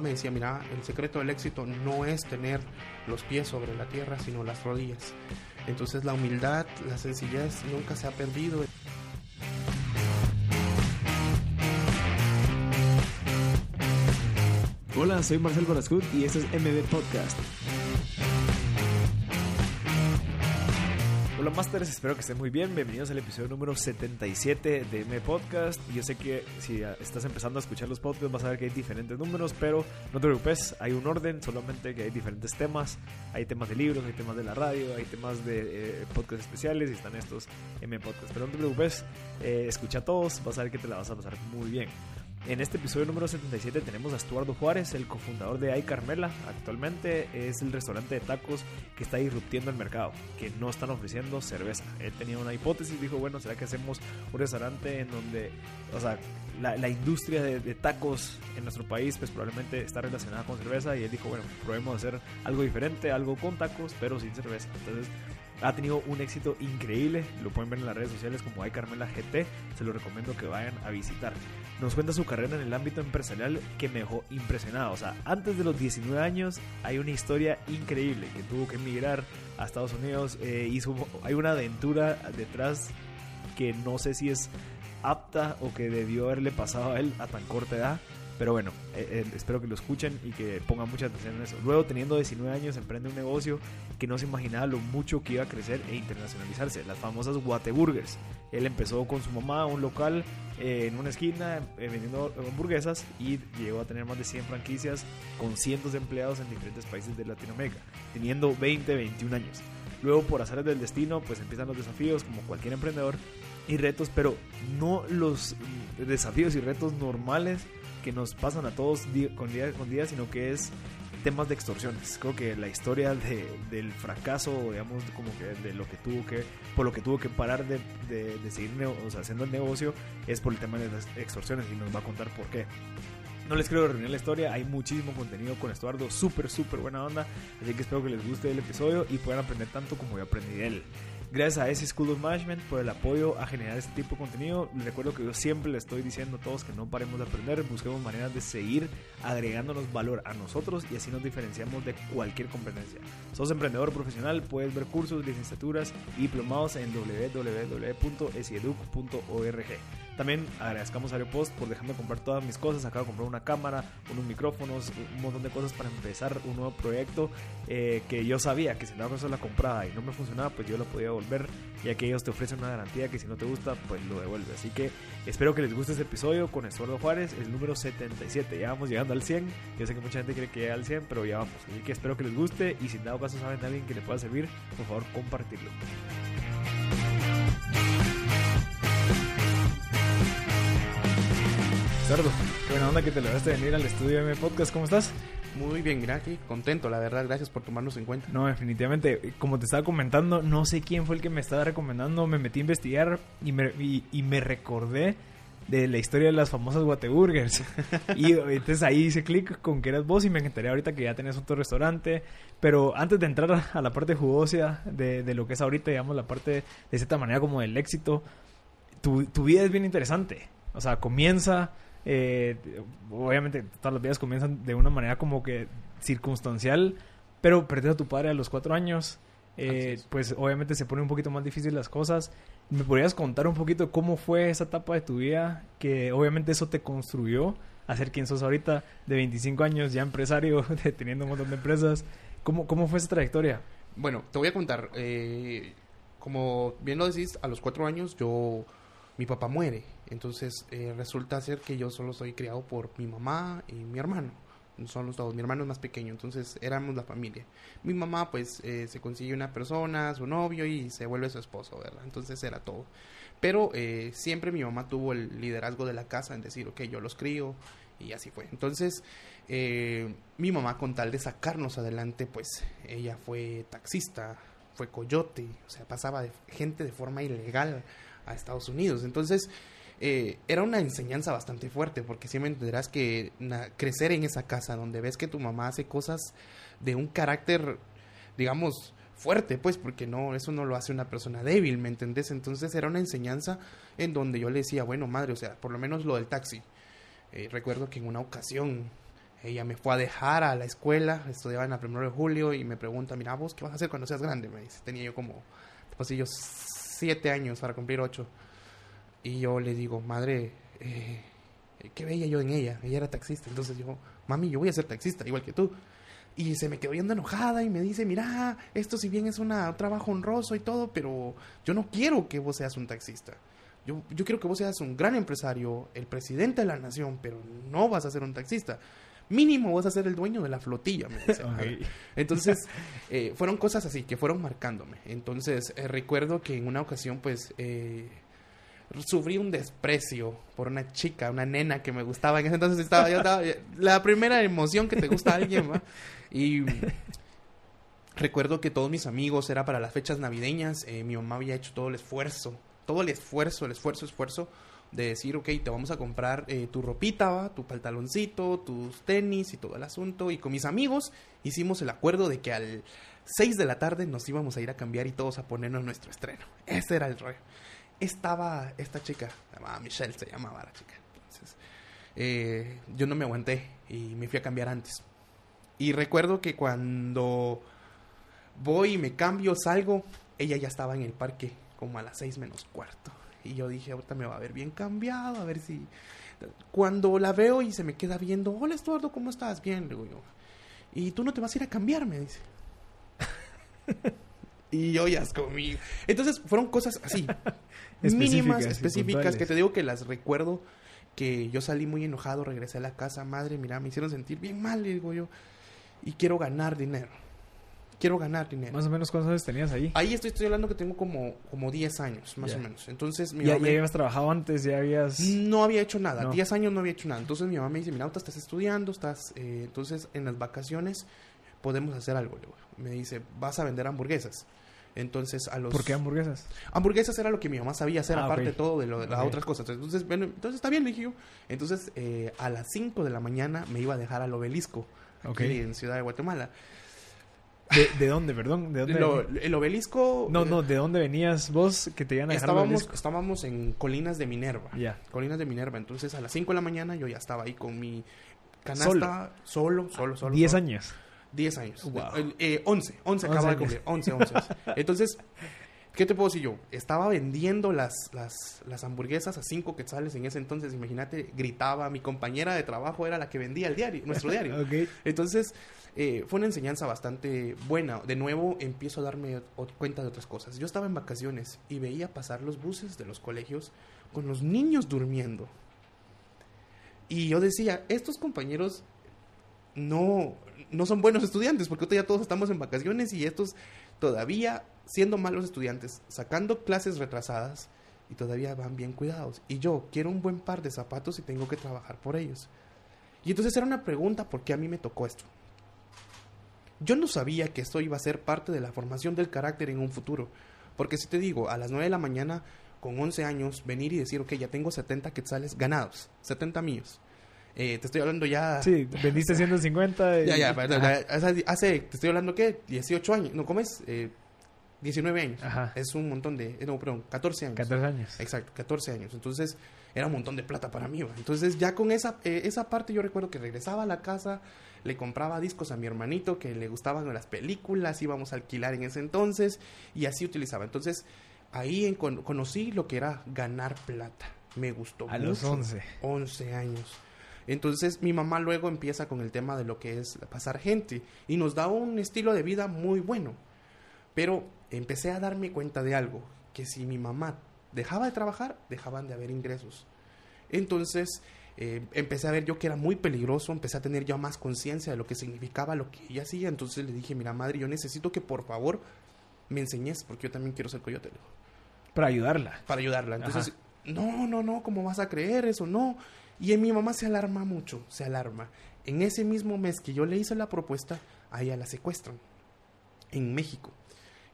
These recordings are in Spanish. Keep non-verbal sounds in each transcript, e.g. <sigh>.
me decía, mira, el secreto del éxito no es tener los pies sobre la tierra, sino las rodillas. Entonces la humildad, la sencillez nunca se ha perdido. Hola, soy Marcel Barascut y este es MB Podcast. Hola Masters, espero que estén muy bien. Bienvenidos al episodio número 77 de M Podcast. Yo sé que si estás empezando a escuchar los podcasts vas a ver que hay diferentes números, pero no te preocupes, hay un orden, solamente que hay diferentes temas. Hay temas de libros, hay temas de la radio, hay temas de eh, podcasts especiales y están estos M Podcast. Pero no te preocupes, eh, escucha a todos, vas a ver que te la vas a pasar muy bien. En este episodio número 77 tenemos a Estuardo Juárez, el cofundador de Ay Carmela. Actualmente es el restaurante de tacos que está irruptiendo el mercado, que no están ofreciendo cerveza. Él tenía una hipótesis, dijo, bueno, ¿será que hacemos un restaurante en donde, o sea, la, industria de, de, tacos en nuestro país pues probablemente está relacionada con cerveza? Y él dijo, bueno, probemos hacer algo diferente, algo con tacos, pero sin cerveza. Entonces ha tenido un éxito increíble. Lo pueden ver en las redes sociales como hay Carmela GT. Se lo recomiendo que vayan a visitar. Nos cuenta su carrera en el ámbito empresarial que me dejó impresionado. O sea, antes de los 19 años hay una historia increíble que tuvo que emigrar a Estados Unidos. Eh, hay una aventura detrás que no sé si es apta o que debió haberle pasado a él a tan corta edad. Pero bueno, eh, eh, espero que lo escuchen y que pongan mucha atención en eso. Luego, teniendo 19 años, emprende un negocio que no se imaginaba lo mucho que iba a crecer e internacionalizarse. Las famosas Guateburgers. Él empezó con su mamá un local eh, en una esquina vendiendo hamburguesas y llegó a tener más de 100 franquicias con cientos de empleados en diferentes países de Latinoamérica, teniendo 20, 21 años. Luego, por hacer del destino, pues empiezan los desafíos como cualquier emprendedor y retos, pero no los desafíos y retos normales que nos pasan a todos con día con día, sino que es temas de extorsiones. Creo que la historia de, del fracaso, digamos, como que de lo que tuvo que, por lo que tuvo que parar de, de, seguir haciendo el negocio, es por el tema de las extorsiones y nos va a contar por qué. No les quiero reunir la historia, hay muchísimo contenido con Estuardo, súper, súper buena onda, así que espero que les guste el episodio y puedan aprender tanto como yo aprendí de él. Gracias a ese School of Management por el apoyo a generar este tipo de contenido. Les recuerdo que yo siempre le estoy diciendo a todos que no paremos de aprender, busquemos maneras de seguir agregándonos valor a nosotros y así nos diferenciamos de cualquier competencia. Sos emprendedor profesional, puedes ver cursos, licenciaturas y diplomados en www.esieduc.org. También agradezcamos a Aeropost por dejarme comprar todas mis cosas. Acabo de comprar una cámara, unos micrófonos, un montón de cosas para empezar un nuevo proyecto eh, que yo sabía que si la cosa la compraba y no me funcionaba, pues yo lo podía volver, ya que ellos te ofrecen una garantía que si no te gusta, pues lo devuelve. Así que espero que les guste este episodio con Estuardo Juárez, el número 77. Ya vamos llegando al 100. Yo sé que mucha gente quiere que llegue al 100, pero ya vamos. Así que espero que les guste y si en dado caso saben de alguien que le pueda servir, por favor compartirlo. Sardo, qué buena onda que te lograste venir al estudio de mi podcast. ¿Cómo estás? Muy bien, aquí, contento, la verdad, gracias por tomarnos en cuenta. No, definitivamente, como te estaba comentando, no sé quién fue el que me estaba recomendando, me metí a investigar y me, y, me recordé de la historia de las famosas Guateburgers. <laughs> y entonces ahí hice clic con que eras vos y me encantaría ahorita que ya tenés otro restaurante. Pero antes de entrar a la parte jugosa de, de lo que es ahorita, digamos, la parte de cierta manera como del éxito, tu, tu vida es bien interesante. O sea, comienza eh, obviamente todas las vidas comienzan de una manera como que circunstancial, pero perder a tu padre a los cuatro años, eh, pues obviamente se pone un poquito más difícil las cosas. ¿Me podrías contar un poquito cómo fue esa etapa de tu vida? Que obviamente eso te construyó a ser quien sos ahorita, de 25 años, ya empresario, <laughs> teniendo un montón de empresas. ¿Cómo, cómo fue esa trayectoria? Bueno, te voy a contar. Eh, como bien lo decís, a los cuatro años yo mi papá muere. Entonces eh, resulta ser que yo solo soy criado por mi mamá y mi hermano. Son los dos. Mi hermano es más pequeño, entonces éramos la familia. Mi mamá pues eh, se consigue una persona, su novio y se vuelve su esposo, ¿verdad? Entonces era todo. Pero eh, siempre mi mamá tuvo el liderazgo de la casa en decir, ok, yo los crío y así fue. Entonces mi mamá con tal de sacarnos adelante pues ella fue taxista, fue coyote, o sea, pasaba de gente de forma ilegal a Estados Unidos. Entonces, eh, era una enseñanza bastante fuerte, porque siempre entenderás que crecer en esa casa donde ves que tu mamá hace cosas de un carácter, digamos, fuerte, pues, porque no, eso no lo hace una persona débil, ¿me entendés? Entonces era una enseñanza en donde yo le decía, bueno, madre, o sea, por lo menos lo del taxi. Eh, recuerdo que en una ocasión ella me fue a dejar a la escuela, estudiaba en la primero de julio y me pregunta, mira, vos, ¿qué vas a hacer cuando seas grande? Me dice, tenía yo como, pues yo siete años para cumplir ocho. Y yo le digo, madre, eh, ¿qué veía yo en ella? Ella era taxista. Entonces yo, mami, yo voy a ser taxista, igual que tú. Y se me quedó viendo enojada y me dice, mira, esto si bien es un trabajo honroso y todo, pero yo no quiero que vos seas un taxista. Yo, yo quiero que vos seas un gran empresario, el presidente de la nación, pero no vas a ser un taxista. Mínimo vas a ser el dueño de la flotilla, me dice. <laughs> Entonces, eh, fueron cosas así que fueron marcándome. Entonces, eh, recuerdo que en una ocasión, pues, eh, sufrí un desprecio por una chica, una nena que me gustaba. En ese entonces estaba, yo estaba, la primera emoción que te gusta a alguien, ¿va? Y recuerdo que todos mis amigos era para las fechas navideñas. Eh, mi mamá había hecho todo el esfuerzo, todo el esfuerzo, el esfuerzo, esfuerzo de decir, ok, te vamos a comprar eh, tu ropita, ¿va? tu pantaloncito, tus tenis y todo el asunto. Y con mis amigos hicimos el acuerdo de que al 6 de la tarde nos íbamos a ir a cambiar y todos a ponernos nuestro estreno. Ese era el rollo estaba esta chica, se llamaba Michelle, se llamaba la chica. Entonces, eh, yo no me aguanté y me fui a cambiar antes. Y recuerdo que cuando voy y me cambio, salgo, ella ya estaba en el parque como a las seis menos cuarto. Y yo dije, ahorita me va a ver bien cambiado, a ver si... Cuando la veo y se me queda viendo, hola Estuardo, ¿cómo estás? Bien, le digo yo. Y tú no te vas a ir a cambiar, me dice. <laughs> y yo ya conmigo. Entonces fueron cosas así, <laughs> mínimas, específicas, que te digo que las recuerdo, que yo salí muy enojado, regresé a la casa, madre, mira, me hicieron sentir bien mal, digo yo, y quiero ganar dinero. Quiero ganar dinero. Más o menos cuántos años tenías ahí. Ahí estoy, estoy hablando que tengo como, como 10 años, más o menos. Entonces mi ¿Ya, mamá... ¿Ya habías trabajado antes? ¿Ya habías...? No había hecho nada. 10 años no había hecho nada. Entonces mi mamá me dice, mira, ahorita estás estudiando, estás... Eh, entonces en las vacaciones podemos hacer algo. Me dice, vas a vender hamburguesas. Entonces, a los... ¿Por qué hamburguesas? Hamburguesas era lo que mi mamá sabía hacer, ah, aparte de todo de, lo, de las otras cosas. Entonces, bueno, entonces está bien, le dije yo. Entonces, eh, a las 5 de la mañana me iba a dejar al obelisco, aquí en Ciudad de Guatemala. ¿De, dónde, perdón? ¿De dónde el obelisco... No, no, ¿de dónde venías vos que te iban a dejar estábamos, Estábamos en Colinas de Minerva. Ya. Colinas de Minerva. Entonces, a las 5 de la mañana yo ya estaba ahí con mi canasta, solo, solo, solo. 10 años. 10 años. Wow. Eh, 11, 11 acaba de cumplir, 11, 11. <laughs> Entonces, ¿qué te puedo decir yo? Estaba vendiendo las, las, las hamburguesas a 5 quetzales en ese entonces, imagínate, gritaba, mi compañera de trabajo era la que vendía el diario, nuestro diario. <laughs> okay. Entonces, eh, fue una enseñanza bastante buena. De nuevo, empiezo a darme cuenta de otras cosas. Yo estaba en vacaciones y veía pasar los buses de los colegios con los niños durmiendo. Y yo decía, estos compañeros no, no son buenos estudiantes, porque ya todos estamos en vacaciones y estos todavía siendo malos estudiantes, sacando clases retrasadas y todavía van bien cuidados. Y yo quiero un buen par de zapatos y tengo que trabajar por ellos. Y entonces era una pregunta, ¿por qué a mí me tocó esto? Yo no sabía que esto iba a ser parte de la formación del carácter en un futuro. Porque si te digo, a las 9 de la mañana, con 11 años, venir y decir, ok, ya tengo 70 quetzales ganados, 70 míos eh, te estoy hablando ya. Sí, vendiste <laughs> 150. Y... Ya, ya, hace, te estoy hablando, ¿qué? 18 años. No, ¿cómo es? Eh, 19 años. Ajá. Es un montón de. Eh, no, perdón, 14 años. 14 años. Exacto, 14 años. Entonces, era un montón de plata para mí. Entonces, ya con esa, eh, esa parte, yo recuerdo que regresaba a la casa, le compraba discos a mi hermanito que le gustaban las películas, íbamos a alquilar en ese entonces, y así utilizaba. Entonces, ahí en, conocí lo que era ganar plata. Me gustó. A los 11. 11 años. Entonces mi mamá luego empieza con el tema de lo que es pasar gente y nos da un estilo de vida muy bueno. Pero empecé a darme cuenta de algo, que si mi mamá dejaba de trabajar, dejaban de haber ingresos. Entonces eh, empecé a ver yo que era muy peligroso, empecé a tener ya más conciencia de lo que significaba lo que ella hacía. Entonces le dije, mira madre, yo necesito que por favor me enseñes, porque yo también quiero ser coyote. Para ayudarla. Para ayudarla. Entonces, no, no, no, ¿cómo vas a creer eso? No. Y en mi mamá se alarma mucho, se alarma. En ese mismo mes que yo le hice la propuesta, a ella la secuestran en México.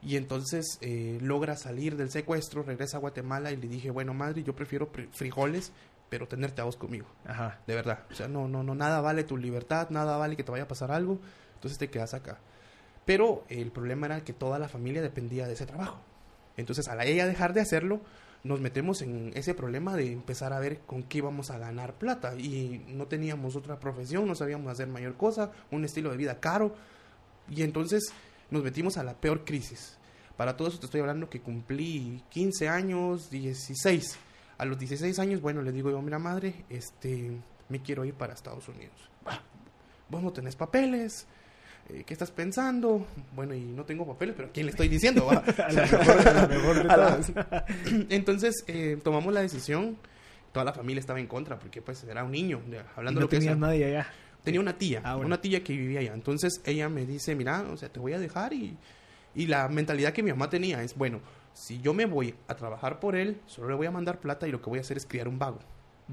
Y entonces eh, logra salir del secuestro, regresa a Guatemala y le dije, bueno, madre, yo prefiero frijoles, pero tenerte a vos conmigo. Ajá. De verdad. O sea, no, no, no, nada vale tu libertad, nada vale que te vaya a pasar algo, entonces te quedas acá. Pero el problema era que toda la familia dependía de ese trabajo. Entonces, a ella dejar de hacerlo, nos metemos en ese problema de empezar a ver con qué íbamos a ganar plata y no teníamos otra profesión, no sabíamos hacer mayor cosa, un estilo de vida caro y entonces nos metimos a la peor crisis. Para todo eso te estoy hablando que cumplí 15 años, 16. A los 16 años, bueno, le digo yo, mira madre, este, me quiero ir para Estados Unidos. "Ah, Vos no tenés papeles, ¿qué estás pensando? Bueno, y no tengo papeles, pero ¿a quién le estoy diciendo? <laughs> va?" A la mejor, a la mejor de <laughs> la- todas. Entonces eh, tomamos la decisión. Toda la familia estaba en contra porque pues era un niño. hablando de No lo que tenías sea. nadie allá. Tenía una tía, Ah, bueno. una tía que vivía allá. Entonces ella me dice, mira, o sea, te voy a dejar y, y la mentalidad que mi mamá tenía es, bueno, si yo me voy a trabajar por él, solo le voy a mandar plata y lo que voy a hacer es criar un vago.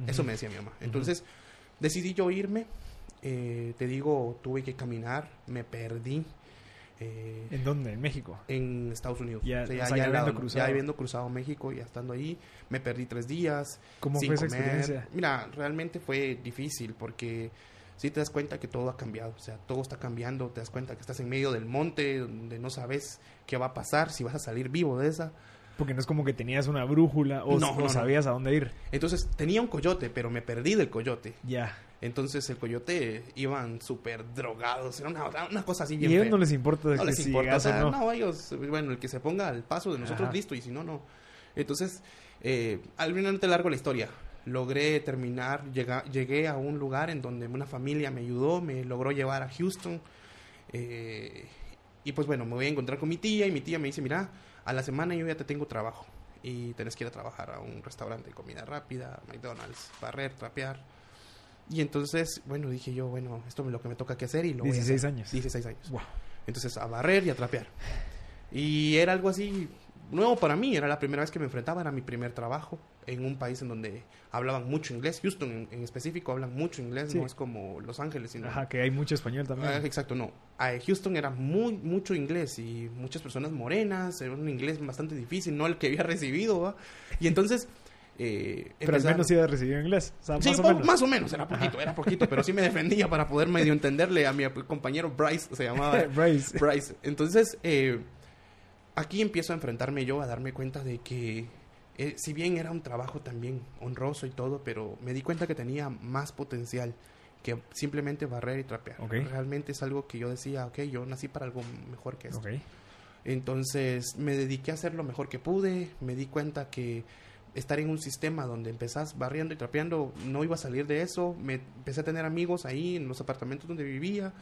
Eso me decía mi mamá. Entonces decidí yo irme. Eh, te digo, tuve que caminar, me perdí. eh, ¿En dónde? ¿En México? en Estados Unidos. Ya- O sea, o sea, ya al habiendo cruzado. Ya habiendo cruzado México, ya estando ahí, me perdí tres días. ¿Cómo sin fue esa comer. experiencia? Mira, realmente fue difícil porque sí te das cuenta que todo ha cambiado. O sea, todo está cambiando. Te das cuenta que estás en medio del monte, donde no sabes qué va a pasar, si vas a salir vivo de esa. Porque no es como que tenías una brújula o, No, o no, no. sabías a dónde ir. Entonces tenía un coyote, pero me perdí del coyote. Ya. Entonces el coyote iban súper drogados. Era una, una cosa así Y bien a ellos no les importa no que les importa, o sea, no. no, ellos, bueno, el que se ponga al paso de nosotros, Ajá. listo, y si no, no. Entonces, eh, al final no te largo la historia. Logré terminar, llega- llegué a un lugar en donde una familia me ayudó, me logró llevar a Houston. eh, y pues bueno, me voy a encontrar con mi tía y mi tía me dice, mira, a la semana yo ya te tengo trabajo y tenés que ir a trabajar a un restaurante de comida rápida, McDonald's, barrer, trapear. Y entonces, bueno, dije yo, bueno, esto es lo que me toca que hacer y lo voy a 16 hacer. años. 16 años. Wow. Entonces, a barrer y a trapear. Y era algo así nuevo para mí. Era la primera vez que me enfrentaba. Era mi primer trabajo en un país en donde hablaban mucho inglés. Houston, en, en específico, hablan mucho inglés. Sí. No es como Los Ángeles, sino... Ajá, que hay mucho español también. Ah, exacto, no. Ah, Houston era muy, mucho inglés y muchas personas morenas. Era un inglés bastante difícil, no el que había <laughs> recibido, ¿va? Y entonces... Eh, Pero al menos iba a recibir inglés. O sea, Sí, más o menos. más o menos, era poquito, era poquito, pero sí me defendía para poder medio entenderle a mi compañero Bryce, se llamaba <laughs> Bryce. Bryce. Entonces, eh, aquí empiezo a enfrentarme yo, a darme cuenta de que, eh, si bien era un trabajo también honroso y todo, pero me di cuenta que tenía más potencial que simplemente barrer y trapear. Realmente es algo que yo decía, ok, yo nací para algo mejor que esto. Entonces me dediqué a hacer lo mejor que pude, me di cuenta que estar en un sistema donde empezás barriendo y trapeando no iba a salir de eso, me empecé a tener amigos ahí en los apartamentos donde vivía,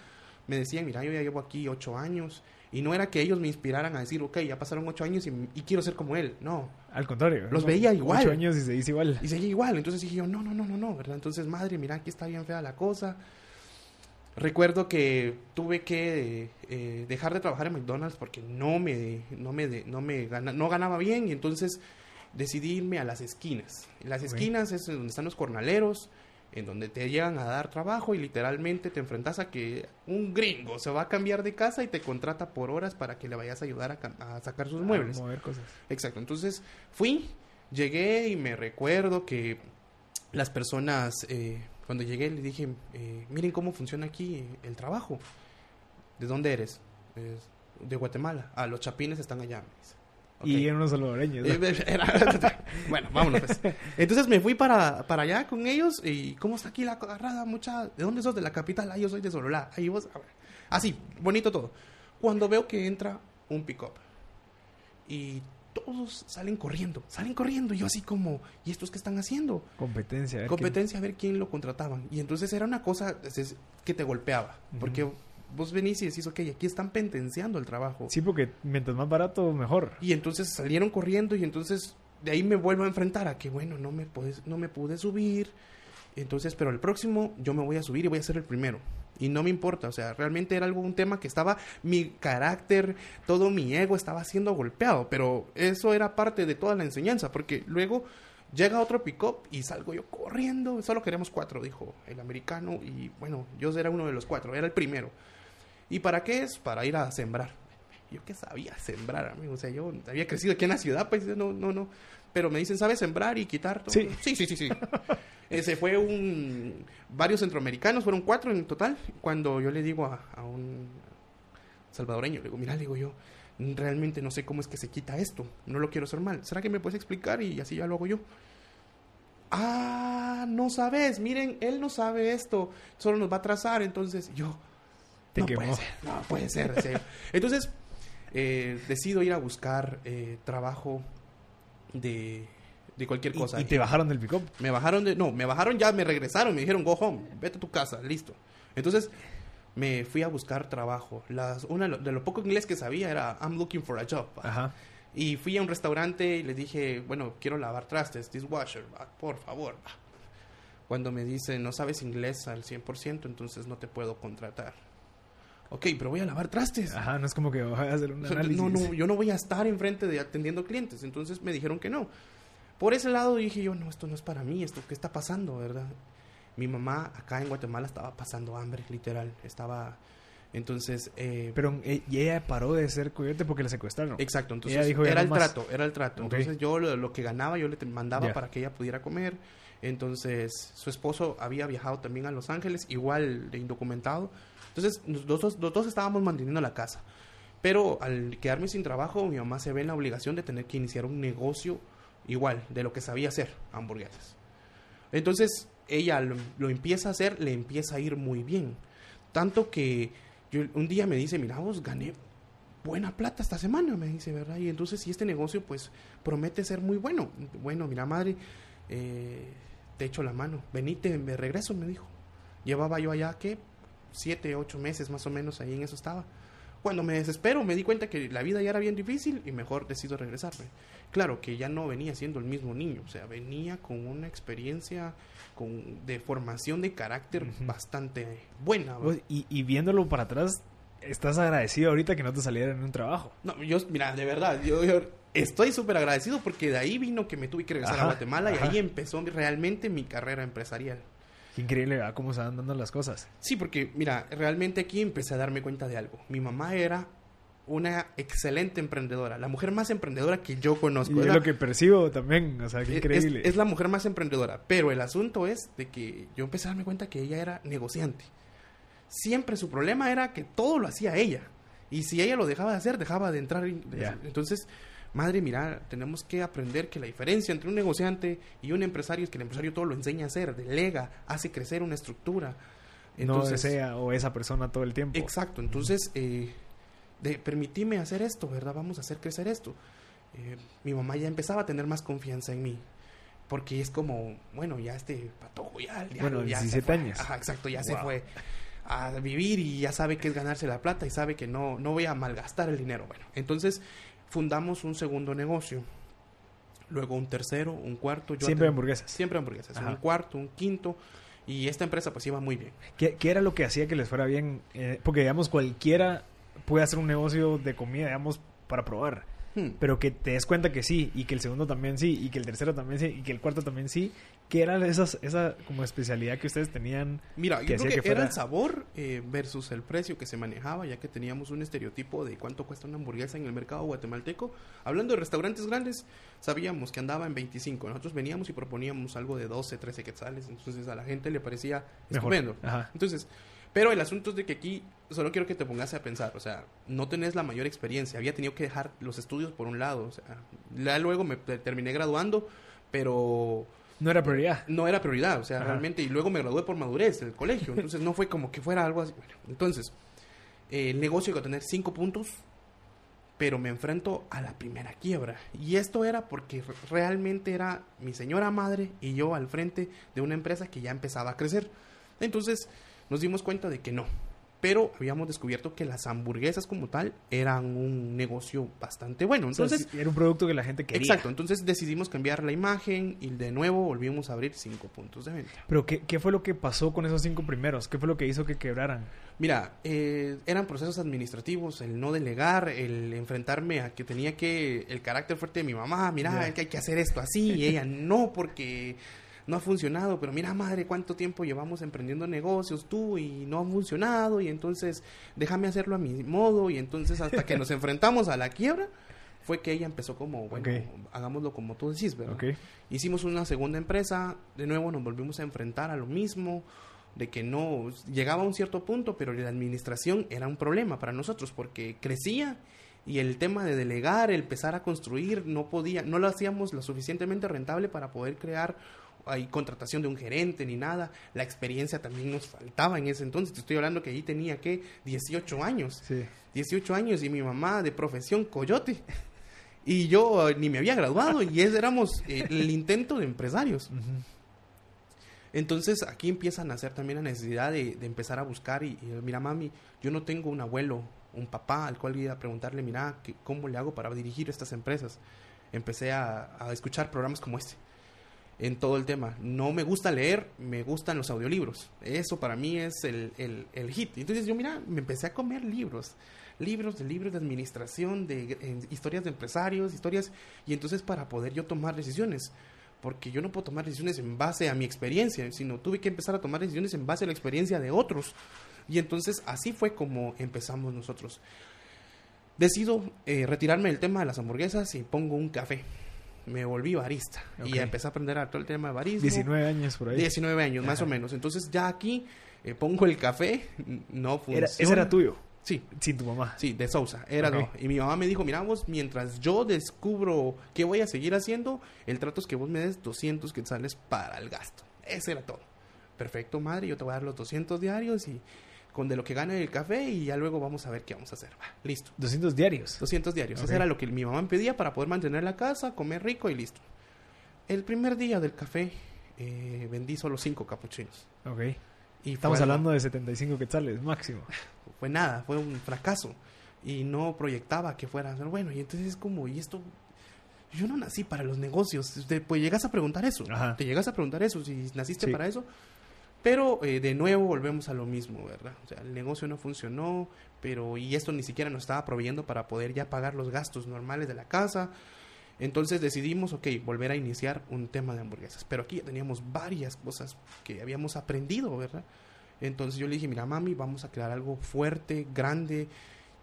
me decían, mira, yo ya llevo aquí ocho años, y no era que ellos me inspiraran a decir, ok, ya pasaron ocho años y, y quiero ser como él, no, Al contrario. Los ¿no? veía igual. Ocho años y se dice igual. y seguía igual, entonces dije yo, no, no, no, no, no, ¿verdad? Entonces, madre, mira, aquí está bien fea la cosa. Recuerdo que tuve que eh, dejar de trabajar en McDonald's porque no me, no me, no me gana- no ganaba bien y entonces decidí irme a las esquinas. En las esquinas es donde están los cornaleros, en donde te llegan a dar trabajo y literalmente te enfrentas a que un gringo se va a cambiar de casa y te contrata por horas para que le vayas a ayudar a, sacar sus muebles. Mover cosas. Exacto, entonces fui, llegué y me recuerdo que las personas, eh, cuando llegué les dije, eh, miren cómo funciona aquí el trabajo. ¿De dónde eres? "Es de Guatemala. Ah, los chapines están allá. me dice. Y eran unos salvadoreños. ¿no? Era- <laughs> bueno, vámonos pues. Entonces me fui para, para allá con ellos y ¿cómo está aquí la agarrada, mucha? ¿De dónde sos? De la capital. Ah, yo soy de Sololá. Ahí vos. Así, bonito todo. Cuando veo que entra un pick-up y todos salen corriendo, salen corriendo. Y yo así como, ¿y estos qué están haciendo? Competencia. a ver Competencia a ver quién lo contrataban. Y entonces era una cosa que te golpeaba. Porque vos venís y decís, ok, aquí están pentenciando el trabajo. Sí, porque mientras más barato, mejor. Y entonces salieron corriendo y entonces de ahí me vuelvo a enfrentar a que bueno, no me puedes, no me pude subir. Entonces, pero el próximo yo me voy a subir y voy a ser el primero. Y no me importa, o sea, realmente era algo un tema que estaba mi carácter, todo mi ego estaba siendo golpeado, pero eso era parte de toda la enseñanza, porque luego llega otro pick-up y salgo yo corriendo, solo queremos cuatro, dijo el americano, y bueno, yo era uno de los cuatro, era el primero. ¿Y para qué es? Para ir a sembrar. Yo qué sabía sembrar, amigo. O sea, yo había crecido aquí en la ciudad, pues no, no, no. Pero me dicen, ¿sabes sembrar y quitar todo? Sí. sí, sí, sí. sí. <laughs> Ese fue un... Varios centroamericanos, fueron cuatro en total. Cuando yo le digo a, a un salvadoreño, le digo, mira, le digo yo, realmente no sé cómo es que se quita esto, no lo quiero hacer mal. ¿Será que me puedes explicar y así ya lo hago yo? Ah, no sabes, miren, él no sabe esto, solo nos va a trazar, entonces yo... Te no quemó. puede ser, no puede ser. <laughs> Entonces, eh, decido ir a buscar eh, trabajo de, de cualquier Y- cosa. Y, te bajaron del pick-up. Me bajaron de... No, me bajaron ya, me regresaron, me dijeron, go home, vete a tu casa, listo. Entonces, me fui a buscar trabajo. Las, una de lo poco inglés que sabía era, I'm looking for a job. Ajá. Y fui a un restaurante y le dije, bueno, quiero lavar trastes, dishwasher, va, por favor. va. Cuando me dice, no sabes inglés al 100%, entonces no te puedo contratar. Ok, pero voy a lavar trastes. Ajá, no es como que vas a hacer un análisis. no, no, yo no voy a estar enfrente de atendiendo clientes. Entonces me dijeron que no. Por ese lado dije yo, no, esto no es para mí, esto qué está pasando, ¿verdad? Mi mamá acá en Guatemala estaba pasando hambre, literal. Estaba, entonces, eh, Pero eh, y ella paró de ser coyote porque la secuestraron. Exacto, entonces Ella dijo, ya era el más. trato, era el trato. Entonces yo lo, lo que ganaba yo le mandaba para que ella pudiera comer. Entonces su esposo había viajado también a Los Ángeles, igual de indocumentado. Entonces los dos estábamos manteniendo la casa. Pero al quedarme sin trabajo, mi mamá se ve en la obligación de tener que iniciar un negocio igual de lo que sabía hacer, hamburguesas. Entonces ella lo, empieza a hacer, le empieza a ir muy bien. Tanto que un día me dice, mira vos, gané buena plata esta semana, me dice, ¿verdad? Y entonces, si este negocio, pues, promete ser muy bueno. Bueno, mira, madre, eh, te echo la mano. Venite, me regreso, me dijo. Llevaba yo allá, ¿qué? Siete, ocho meses más o menos, ahí en eso estaba. Cuando me desespero, me di cuenta que la vida ya era bien difícil y mejor decido regresarme. Claro que ya no venía siendo el mismo niño, o sea, venía con una experiencia con, de formación de carácter bastante buena. Vos- Y, y viéndolo para atrás, estás agradecido ahorita que no te saliera en un trabajo. No, yo, mira, de verdad, yo, yo estoy súper agradecido porque de ahí vino que me tuve que regresar Ajá, a Guatemala ajá. y ahí empezó realmente mi carrera empresarial. Qué increíble ¿verdad? cómo se van dando las cosas. Sí, porque, mira, realmente aquí empecé a darme cuenta de algo. Mi mamá era una excelente emprendedora, la mujer más emprendedora que yo conozco. Y es lo que percibo también, o sea, qué increíble. Es, es la mujer más emprendedora, pero el asunto es de que yo empecé a darme cuenta que ella era negociante. Siempre su problema era que todo lo hacía ella. Y si ella lo dejaba de hacer, dejaba de entrar. en-. Entonces, madre, mira, tenemos que aprender que la diferencia entre un negociante y un empresario es que el empresario todo lo enseña a hacer, delega, hace crecer una estructura. no desea o esa persona todo el tiempo. Exacto, entonces, eh, de, permitime hacer esto, ¿verdad? Vamos a hacer crecer esto. Eh, mi mamá ya empezaba a tener más confianza en mí. Porque es como, bueno, ya este patojo, ya el diablo, Bueno, ya se 17 fue. años. Ajá, exacto, ya se fue a vivir y ya sabe que es ganarse la plata y sabe que no, no voy a malgastar el dinero. Bueno, entonces fundamos un segundo negocio. Luego un tercero, un cuarto. yo Siempre hamburguesas. Siempre hamburguesas. Ajá. Un cuarto, un quinto. Y esta empresa pues iba muy bien. ¿Qué, qué era lo que hacía que les fuera bien? Eh, porque, digamos, cualquiera puede hacer un negocio de comida, digamos, para probar. Hmm. Pero que te des cuenta que sí, y que el segundo también sí, y que el tercero también sí, y que el cuarto también sí. ¿Qué era esas, esa como especialidad que ustedes tenían? Mira, que yo creo que, que era el sabor eh, versus el precio que se manejaba, ya que teníamos un estereotipo de cuánto cuesta una hamburguesa en el mercado guatemalteco. Hablando de restaurantes grandes, sabíamos que andaba en 25. Nosotros veníamos y proponíamos algo de 12, 13 quetzales, entonces a la gente le parecía Mejor. estupendo. Ajá. Entonces, pero el asunto es de que aquí solo quiero que te pongas a pensar, o sea, no tenés la mayor experiencia, había tenido que dejar los estudios por un lado, o sea, ya luego me te- terminé graduando, pero No era prioridad. no era prioridad, o sea, Ajá. realmente, y luego me gradué por madurez del colegio, <laughs> entonces no fue como que fuera algo así. Bueno, entonces, eh, el negocio iba a tener cinco puntos, pero me enfrento a la primera quiebra. Y esto era porque re- realmente era mi señora madre y yo al frente de una empresa que ya empezaba a crecer. Entonces, nos dimos cuenta de que no. Pero habíamos descubierto que las hamburguesas como tal eran un negocio bastante bueno. Entonces, era un producto que la gente quería. Exacto, entonces decidimos cambiar la imagen y de nuevo volvimos a abrir cinco puntos de venta. Pero ¿qué, ¿qué fue lo que pasó con esos cinco primeros? ¿Qué fue lo que hizo que quebraran? Mira, eh, eran procesos administrativos, el no delegar, el enfrentarme a que tenía que, el carácter fuerte de mi mamá, mira, es que hay que hacer esto así, y ella no, porque no ha funcionado, pero mira, madre, cuánto tiempo llevamos emprendiendo negocios tú y no ha funcionado, y entonces déjame hacerlo a mi modo, y entonces hasta que nos <laughs> enfrentamos a la quiebra, fue que ella empezó como, bueno, hagámoslo como tú decís, ¿verdad? Hicimos una segunda empresa, de nuevo nos volvimos a enfrentar a lo mismo, de que no llegaba a un cierto punto, pero la administración era un problema para nosotros porque crecía y el tema de delegar, el empezar a construir, no podía, no lo hacíamos lo suficientemente rentable para poder crear hay contratación de un gerente ni nada. La experiencia también nos faltaba en ese entonces. Te estoy hablando que ahí tenía que 18 años. Sí. 18 años y mi mamá de profesión coyote. Y yo eh, ni me había graduado y es, éramos eh, el intento de empresarios. <laughs> Entonces aquí empieza a nacer también la necesidad de, de empezar a buscar y, y, mira mami, yo no tengo un abuelo, un papá al cual ir a preguntarle, mira, ¿qué- ¿cómo le hago para dirigir estas empresas? Empecé a, a escuchar programas como este en todo el tema. No me gusta leer, me gustan los audiolibros. Eso para mí es el, el, hit. Entonces yo, mira, me empecé a comer libros. Libros de libros de administración, de historias de empresarios, historias... Y entonces para poder yo tomar decisiones. Porque yo no puedo tomar decisiones en base a mi experiencia, sino tuve que empezar a tomar decisiones en base a la experiencia de otros. Y entonces así fue como empezamos nosotros. Decido eh, retirarme del tema de las hamburguesas y pongo un café. Me volví barista y empecé a aprender a todo el tema de barismo. 19 años por ahí. 19 años, más o menos. Entonces ya aquí eh, pongo el café, no funciona. Era, ese era tuyo, Sí, sin tu mamá. sí, de Sousa. Era Ok. no. Y mi mamá me dijo, mira vos, mientras yo descubro qué voy a seguir haciendo, el trato es que vos me des 200 quetzales para el gasto. Ese era todo. Perfecto, madre, yo te voy a dar los 200 diarios y con de lo que gane el café y ya luego vamos a ver qué vamos a hacer. Va, listo. 200 diarios. 200 diarios. Eso era lo que mi mamá me pedía para poder mantener la casa, comer rico y listo. El primer día del café eh, vendí solo 5 capuchinos. Ok. Y Estamos hablando de 75 quetzales máximo. Fue nada, fue un fracaso. Y no proyectaba que fuera bueno. Y entonces es como, ¿y esto? Yo no nací para los negocios. Te, pues llegas a preguntar eso. Ajá. Te llegas a preguntar eso, si naciste Sí. para eso. Pero eh, de nuevo volvemos a lo mismo, ¿verdad? O sea, el negocio no funcionó, pero y esto ni siquiera nos estaba proveyendo para poder ya pagar los gastos normales de la casa. Entonces decidimos, ok, volver a iniciar un tema de hamburguesas. Pero aquí ya teníamos varias cosas que habíamos aprendido, ¿verdad? Entonces yo le dije, mira mami, vamos a crear algo fuerte, grande,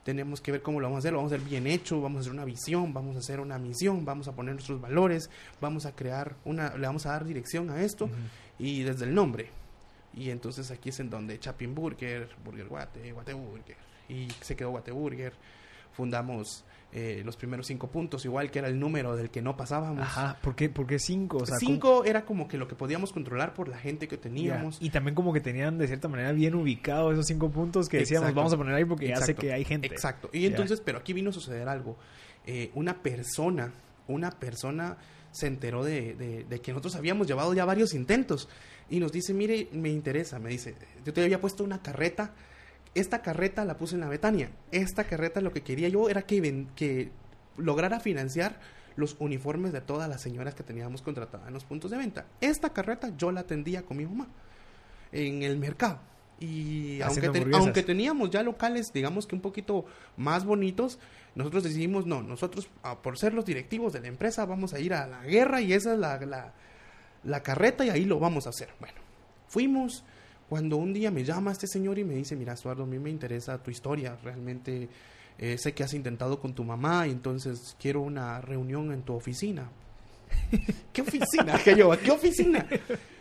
tenemos que ver cómo lo vamos a hacer, lo vamos a hacer bien hecho, vamos a hacer una visión, vamos a hacer una misión, vamos a poner nuestros valores, vamos a crear una, le vamos a dar dirección a esto y desde el nombre. Y entonces aquí es en donde Chapin Burger, Burger Guate, Guate Burger, y se quedó Guate Burger. Fundamos eh, los primeros cinco puntos, igual que era el número del que no pasábamos. Ajá, ¿por qué, por qué cinco? O sea, ¿cómo- Cinco era como que lo que podíamos controlar por la gente que Ya, teníamos. Y también como que tenían de cierta manera bien ubicados esos cinco puntos que decíamos, Exacto. vamos a poner ahí porque ya sé que hay gente. Exacto. Y Ya. entonces, pero aquí vino a suceder algo. Eh, una persona, una persona se enteró de, de- que nosotros habíamos llevado ya varios intentos y nos dice, mire, me interesa, me dice, yo te había puesto una carreta, esta carreta la puse en la Betania, esta carreta lo que quería yo era que, que lograra financiar los uniformes de todas las señoras que teníamos contratadas en los puntos de venta. Esta carreta yo la atendía con mi mamá en el mercado. Y aunque, Haciendo te- hamburguesas. aunque teníamos ya locales, digamos que un poquito más bonitos, nosotros decidimos, no, nosotros ah, por ser los directivos de la empresa vamos a ir a la guerra y esa es la, la, la carreta y ahí lo vamos a hacer. Bueno, fuimos cuando un día me llama este señor y me dice, mira, Eduardo, a mí me interesa tu historia, realmente eh, sé que has intentado con tu mamá y entonces quiero una reunión en tu oficina. <laughs> ¿Qué oficina? <laughs> Yo, ¿qué oficina?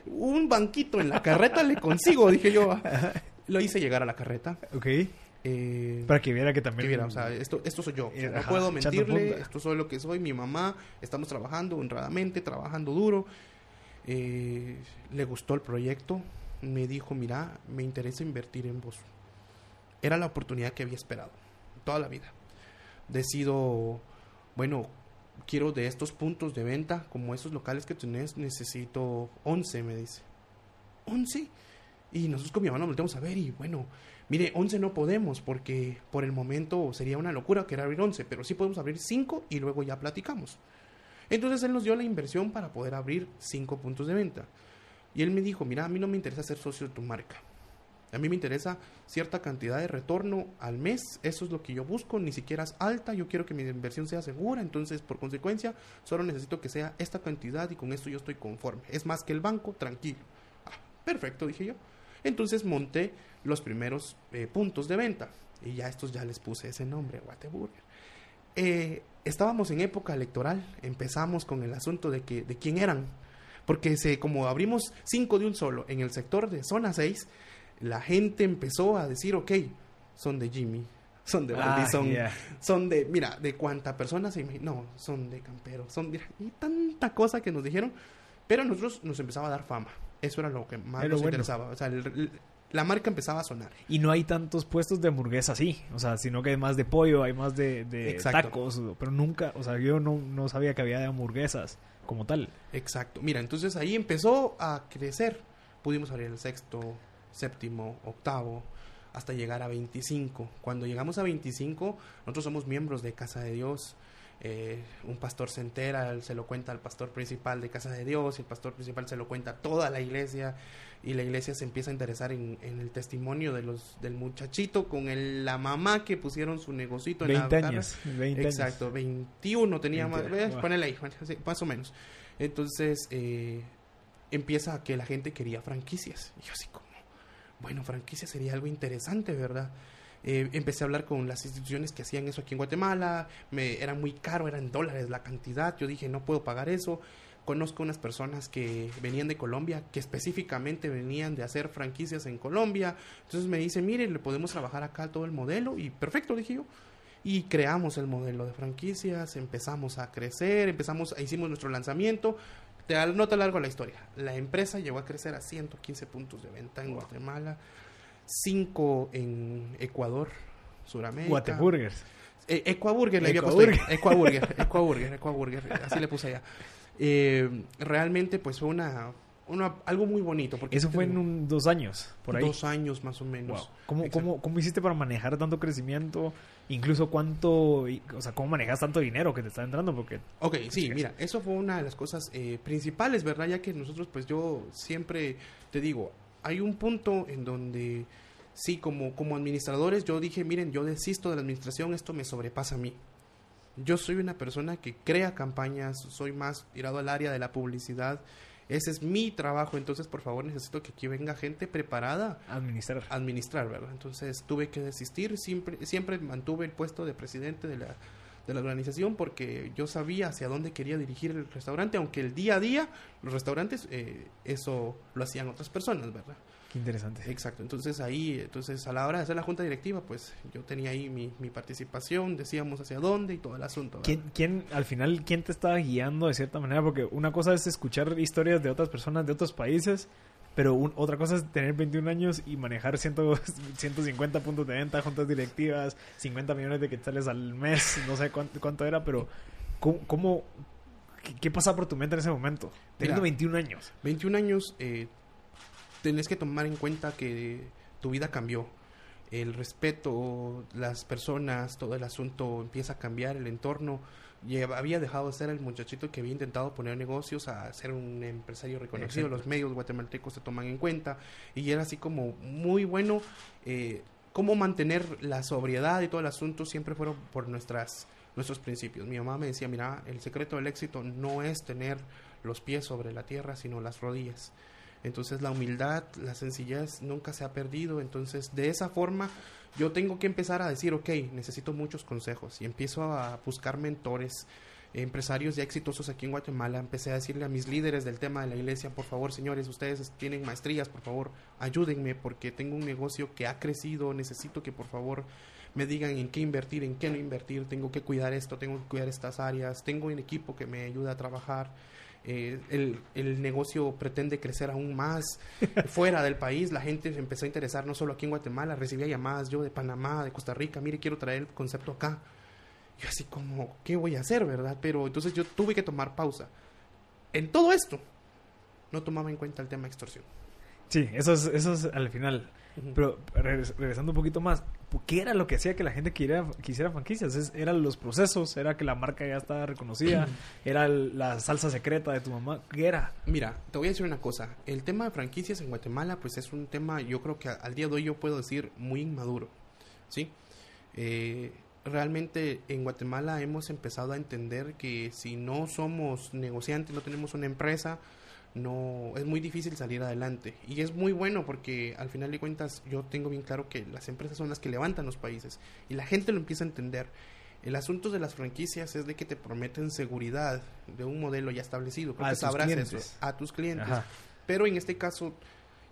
Un banquito en la carreta le consigo, dije yo. <laughs> Lo hice llegar a la carreta. Ok. eh, Para que viera que también... que viera, o sea, esto, esto soy yo. O sea, no puedo mentirle, esto soy lo que soy, mi mamá, estamos trabajando honradamente, trabajando duro. Eh, le gustó el proyecto, me dijo, mira, me interesa invertir en vos. Era la oportunidad que había esperado toda la vida. Decido, bueno, quiero de estos puntos de venta, como esos locales que tenés, necesito 11, me dice. ¿11? Y nosotros con mi mamá nos volteamos a ver y bueno, mire, 11 no podemos porque por el momento sería una locura querer abrir 11, pero sí podemos abrir 5 y luego ya platicamos. Entonces él nos dio la inversión para poder abrir 5 puntos de venta. Y él me dijo, mira, a mí no me interesa ser socio de tu marca. A mí me interesa cierta cantidad de retorno al mes, eso es lo que yo busco, ni siquiera es alta, yo quiero que mi inversión sea segura, entonces por consecuencia solo necesito que sea esta cantidad y con esto yo estoy conforme. Es más que el banco, tranquilo. Ah, perfecto, dije yo. Entonces monté los primeros eh, puntos de venta y ya estos ya les puse ese nombre, Guateburger. Eh, estábamos en época electoral, empezamos con el asunto de que de quién eran, porque se como abrimos cinco de un solo en el sector de zona 6, la gente empezó a decir, ok, son de Jimmy. son de Ah, son, son de, mira, de cuánta personas se imagi- no, son de campero, son de, y tanta cosa que nos dijeron, pero a nosotros nos empezaba a dar fama, eso era lo que más nos bueno. interesaba, o sea, el- el- la marca empezaba a sonar. Y no hay tantos puestos de hamburguesa así, o sea, sino que hay más de pollo, hay más de, tacos, pero nunca, o sea, yo no, no sabía que había de hamburguesas como tal. Exacto. Mira, entonces ahí empezó a crecer. Pudimos abrir el sexto, séptimo, octavo, hasta llegar a 25. Cuando llegamos a 25, nosotros somos miembros de Casa de Dios. Eh, un pastor se entera, se lo cuenta al pastor principal de Casa de Dios, y el pastor principal se lo cuenta a toda la iglesia, y la iglesia se empieza a interesar en, en el testimonio de los del muchachito con el- la mamá que pusieron su negocito en la 20 cara. años, 20 años. Exacto, 21 tenía más, 20, ve, wow. ponele ahí, más o menos. Entonces, eh, empieza a que la gente quería franquicias. Y yo así como, bueno, franquicias sería algo interesante, ¿verdad? Eh, empecé a hablar con las instituciones que hacían eso aquí en Guatemala, me, era muy caro, eran dólares la cantidad, yo dije, no puedo pagar eso. Conozco unas personas que venían de Colombia, que específicamente venían de hacer franquicias en Colombia. Entonces me dice, mire, le podemos trabajar acá todo el modelo. Y perfecto, dije yo. Y creamos el modelo de franquicias, empezamos a crecer, empezamos, hicimos nuestro lanzamiento. Te no te largo la historia. La empresa llegó a crecer a 115 puntos de venta en Guatemala, 5 en Ecuador, Suramérica. Guateburgers. Eh, Ecuaburger le había puesto. Ecuaburger. <laughs> Ecuaburger, Ecuaburger, así le puse allá. Eh, realmente, pues fue una, una, algo muy bonito. Porque Eso fue en un, dos años, por ahí. Dos años más o menos. Wow. ¿Cómo, cómo, ¿Cómo hiciste para manejar tanto crecimiento? Incluso cuánto, o sea, cómo manejas tanto dinero que te está entrando, porque Ok, sí, mira, eso fue una de las cosas eh, principales, ¿verdad? Ya que nosotros, pues yo siempre te digo, hay un punto en donde, sí, como, como administradores, yo dije, miren, yo desisto de la administración, esto me sobrepasa a mí. Yo soy una persona que crea campañas, soy más tirado al área de la publicidad. Ese es mi trabajo, entonces por favor necesito que aquí venga gente preparada administrar. administrar, ¿verdad? Entonces tuve que desistir, siempre, siempre mantuve el puesto de presidente de la, de la organización porque yo sabía hacia dónde quería dirigir el restaurante, aunque el día a día los restaurantes eh, eso lo hacían otras personas, ¿verdad? Qué interesante. Exacto, entonces ahí, entonces a la hora de hacer la junta directiva, pues yo tenía ahí mi, mi participación, decíamos hacia dónde y todo el asunto. ¿Quién, quién, al final, quién te estaba guiando de cierta manera? Porque una cosa es escuchar historias de otras personas de otros países, pero un- otra cosa es tener 21 años y manejar 100 150 <laughs> puntos de venta, juntas directivas, 50 millones de quetzales al mes, no sé cuánto, cuánto era, pero ¿cómo, cómo- qué, qué pasa por tu mente en ese momento? Teniendo Mira. 21 años. 21 años, eh, tenés que tomar en cuenta que tu vida cambió. El respeto, las personas, todo el asunto empieza a cambiar, el entorno. Había dejado de ser el muchachito que había intentado poner negocios a ser un empresario reconocido. Exacto. Los medios guatemaltecos se toman en cuenta. Y era así como muy bueno. Eh, cómo mantener la sobriedad y todo el asunto siempre fueron por nuestras nuestros principios. Mi mamá me decía, mira, el secreto del éxito no es tener los pies sobre la tierra, sino las rodillas. Entonces la humildad, la sencillez nunca se ha perdido. Entonces de esa forma yo tengo que empezar a decir, ok, necesito muchos consejos y empiezo a buscar mentores, empresarios ya exitosos aquí en Guatemala. Empecé a decirle a mis líderes del tema de la iglesia, por favor, señores, ustedes tienen maestrías, por favor, ayúdenme porque tengo un negocio que ha crecido, necesito que por favor me digan en qué invertir, en qué no invertir, tengo que cuidar esto, tengo que cuidar estas áreas, tengo un equipo que me ayuda a trabajar. Eh, el, el negocio pretende crecer aún más <laughs> fuera del país. La gente se empezó a interesar no solo aquí en Guatemala, recibía llamadas yo de Panamá, de Costa Rica, mire, quiero traer el concepto acá. Yo así como, ¿qué voy a hacer, verdad? Pero entonces yo tuve que tomar pausa. En todo esto, no tomaba en cuenta el tema extorsión. Sí, eso es, eso es al final. Pero regres- regresando un poquito más, ¿qué era lo que hacía que la gente quisiera, quisiera franquicias? Es- ¿Eran los procesos? ¿Era que la marca ya estaba reconocida? ¿Era el- la salsa secreta de tu mamá? ¿Qué era? Mira, te voy a decir una cosa. El tema de franquicias en Guatemala, pues es un tema, yo creo que al día de hoy yo puedo decir muy inmaduro, ¿sí? Eh, realmente en Guatemala hemos empezado a entender que si no somos negociantes, no tenemos una empresa, no es muy difícil salir adelante. Y es muy bueno porque al final de cuentas yo tengo bien claro que las empresas son las que levantan los países y la gente lo empieza a entender. El asunto de las franquicias es de que te prometen seguridad de un modelo ya establecido. Creo A que tus sabrás eso a tus clientes. Ajá. pero en este caso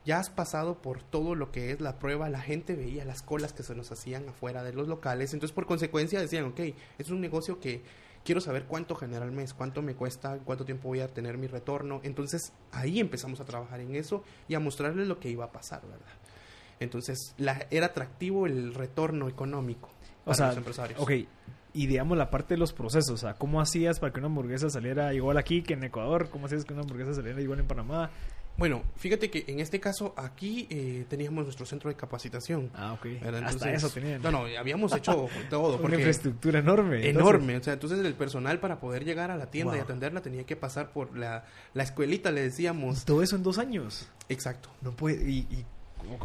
ya has pasado por todo lo que es la prueba, la gente veía las colas que se nos hacían afuera de los locales, entonces por consecuencia decían, ok, es un negocio que quiero saber cuánto genera al mes, cuánto me cuesta, cuánto tiempo voy a tener mi retorno, entonces ahí empezamos a trabajar en eso y a mostrarles lo que iba a pasar, ¿verdad? Entonces la, era atractivo el retorno económico para O sea, los empresarios. ok. Y digamos la parte de los procesos, o sea, ¿cómo hacías para que una hamburguesa saliera igual aquí que en Ecuador? ¿Cómo hacías que una hamburguesa saliera igual en Panamá? Bueno, fíjate que en este caso aquí eh, teníamos nuestro centro de capacitación. Ah, ok. ¿verdad? Hasta eso tenían. No, no, habíamos hecho <laughs> todo. Una infraestructura enorme. enorme. O sea, entonces el personal para poder llegar a la tienda y atenderla tenía que pasar por la, la escuelita, le decíamos. Entonces, todo eso en dos años. Exacto. No puede. Y, y-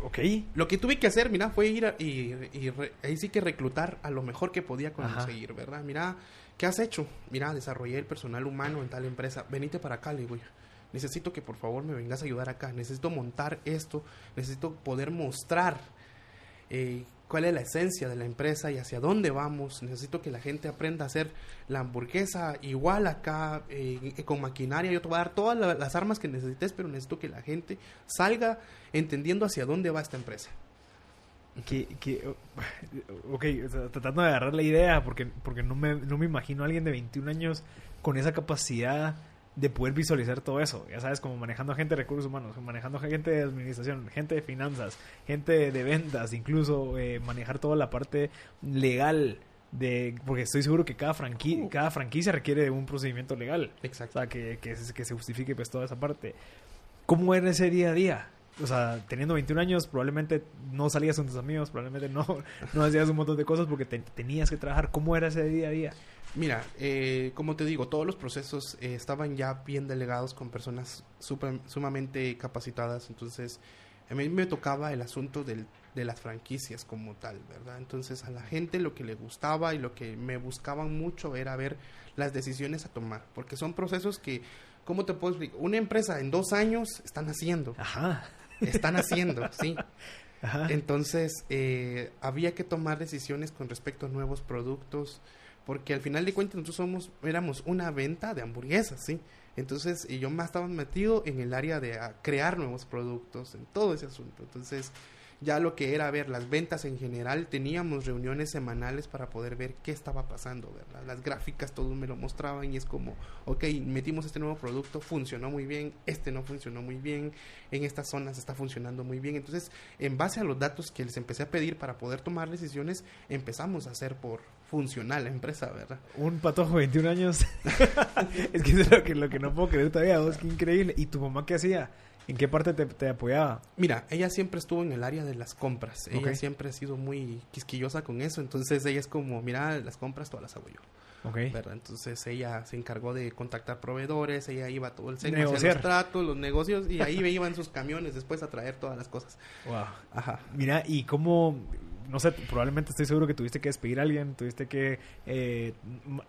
ok. Lo que tuve que hacer, mira, fue ir a- y, y re- ahí sí que reclutar a lo mejor que podía conseguir, ¿verdad? Mira, ¿qué has hecho? Mira, desarrollé el personal humano en tal empresa. Venite para acá, le digo yo. Necesito que por favor me vengas a ayudar acá. Necesito montar esto. Necesito poder mostrar eh, cuál es la esencia de la empresa y hacia dónde vamos. Necesito que la gente aprenda a hacer la hamburguesa igual acá, eh, con maquinaria. Yo te voy a dar todas la- las armas que necesites, pero necesito que la gente salga entendiendo hacia dónde va esta empresa. Que, que, ok, o sea, tratando de agarrar la idea, porque, porque no, me, no me imagino a alguien de 21 años con esa capacidad de poder visualizar todo eso. Ya sabes, como manejando gente de recursos humanos, manejando gente de administración, gente de finanzas, gente de ventas, incluso eh, manejar toda la parte legal. De, porque estoy seguro que cada, franqui- cada franquicia requiere de un procedimiento legal. O Exacto. sea, que, que se justifique pues toda esa parte. ¿Cómo era ese día a día? O sea, teniendo 21 años, probablemente no salías con tus amigos, probablemente no, <laughs> no hacías un montón de cosas porque te- tenías que trabajar. ¿Cómo era ese día a día? Mira, eh, como te digo, todos los procesos eh, estaban ya bien delegados con personas super- sumamente capacitadas, entonces a mí me tocaba el asunto del, de las franquicias como tal, ¿verdad? Entonces a la gente lo que le gustaba y lo que me buscaban mucho era ver las decisiones a tomar, porque son procesos que, ¿cómo te puedo explicar? Una empresa en dos años están haciendo, Ajá. están haciendo, <laughs> sí. Ajá. Entonces, eh, había que tomar decisiones con respecto a nuevos productos, porque al final de cuentas nosotros somos, éramos una venta de hamburguesas, ¿sí? Entonces, y yo más estaba metido en el área de ah, crear nuevos productos, en todo ese asunto. Entonces, ya lo que era ver las ventas en general, teníamos reuniones semanales para poder ver qué estaba pasando, ¿verdad? Las gráficas todos me lo mostraban y es como, ok, metimos este nuevo producto, funcionó muy bien, este no funcionó muy bien, en estas zonas está funcionando muy bien. Entonces, en base a los datos que les empecé a pedir para poder tomar decisiones, empezamos a hacer por funcional la empresa, ¿verdad? Un patojo de 21 años. <laughs> es que es lo que, lo que no puedo creer todavía. vos, qué increíble. ¿Y tu mamá qué hacía? ¿En qué parte te, te apoyaba? Mira, ella siempre estuvo en el área de las compras. Ella siempre ha sido muy quisquillosa con eso. Entonces ella es como, mira, las compras todas las hago yo. Ok. ¿verdad? Entonces ella se encargó de contactar proveedores, ella iba todo el Negociar. los tratos, los negocios y ahí <laughs> iban sus camiones después a traer todas las cosas. Wow. Ajá. Mira, ¿y cómo, no sé, probablemente estoy seguro que tuviste que despedir a alguien, tuviste que, eh,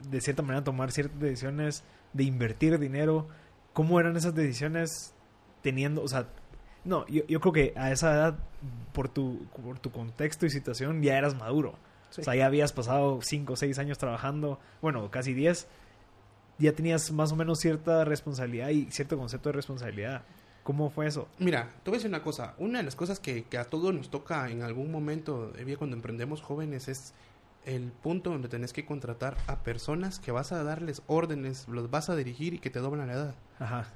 de cierta manera, tomar ciertas decisiones de invertir dinero? ¿Cómo eran esas decisiones teniendo, o sea, no, yo, yo creo que a esa edad, por tu, por tu contexto y situación, ya eras maduro. Sí. O sea, ya habías pasado 5 o 6 años trabajando, bueno, casi 10. Ya tenías más o menos cierta responsabilidad y cierto concepto de responsabilidad. ¿Cómo fue eso? Mira, te voy a decir una cosa. Una de las cosas que, que a todos nos toca en algún momento cuando emprendemos jóvenes es el punto donde tenés que contratar a personas que vas a darles órdenes, los vas a dirigir y que te doblan la edad. Ajá.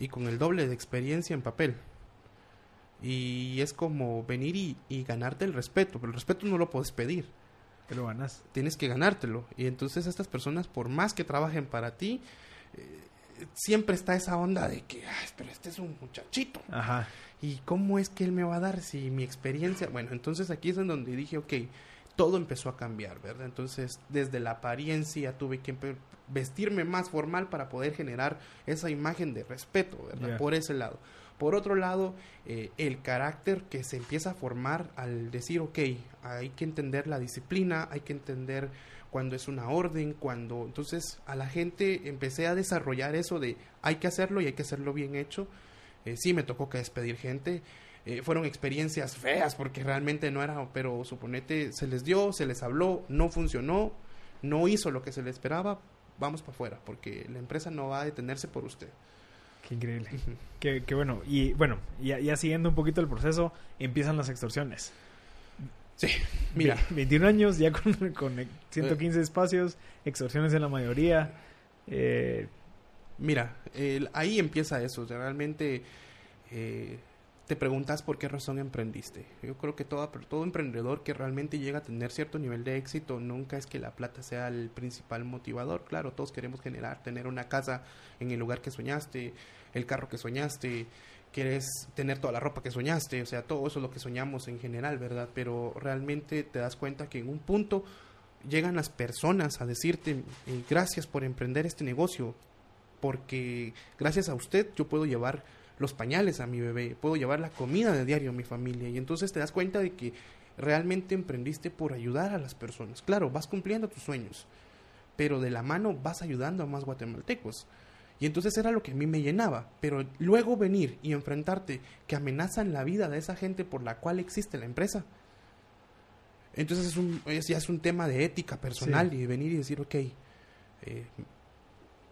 Y con el doble de experiencia en papel. Y es como venir y, y ganarte el respeto. Pero el respeto no lo puedes pedir. Te lo ganas. Tienes que ganártelo. Y entonces estas personas, por más que trabajen para ti, eh, siempre está esa onda de que, "Ay, pero este es un muchachito. Ajá. ¿Y cómo es que él me va a dar si mi experiencia... Bueno, entonces aquí es en donde dije, ok, todo empezó a cambiar, ¿verdad? Entonces, desde la apariencia tuve que vestirme más formal para poder generar esa imagen de respeto, ¿verdad? Por ese lado. Por otro lado, eh, el carácter que se empieza a formar al decir, ok, hay que entender la disciplina, hay que entender cuando es una orden, cuando... Entonces, a la gente empecé a desarrollar eso de hay que hacerlo y hay que hacerlo bien hecho. Eh, sí me tocó que despedir gente. Eh, fueron experiencias feas porque realmente no era, pero suponete, se les dio, se les habló, no funcionó, no hizo lo que se le esperaba, vamos para afuera porque la empresa no va a detenerse por usted. increíble. qué, bueno. Y bueno, ya, ya, siguiendo un poquito el proceso, empiezan las extorsiones. Sí, mira. 21 años, ya con, con 115 eh. espacios, extorsiones en la mayoría. Eh, mira, ahí empieza eso. realmente eh, te preguntas por qué razón emprendiste. Yo creo que todo, todo emprendedor que realmente llega a tener cierto nivel de éxito, nunca es que la plata sea el principal motivador. Claro, todos queremos generar, tener una casa en el lugar que soñaste, el carro que soñaste, quieres tener toda la ropa que soñaste, o sea, todo eso es lo que soñamos en general, ¿verdad? Pero realmente te das cuenta que en un punto llegan las personas a decirte eh, gracias por emprender este negocio, porque gracias a usted yo puedo llevar los pañales a mi bebé, puedo llevar la comida de diario a mi familia y entonces te das cuenta de que realmente emprendiste por ayudar a las personas. Claro, vas cumpliendo tus sueños, pero de la mano vas ayudando a más guatemaltecos. Y entonces era lo que a mí me llenaba, pero luego venir y enfrentarte que amenazan la vida de esa gente por la cual existe la empresa. Entonces es un, ya es un tema de ética personal y venir y decir, ok, eh,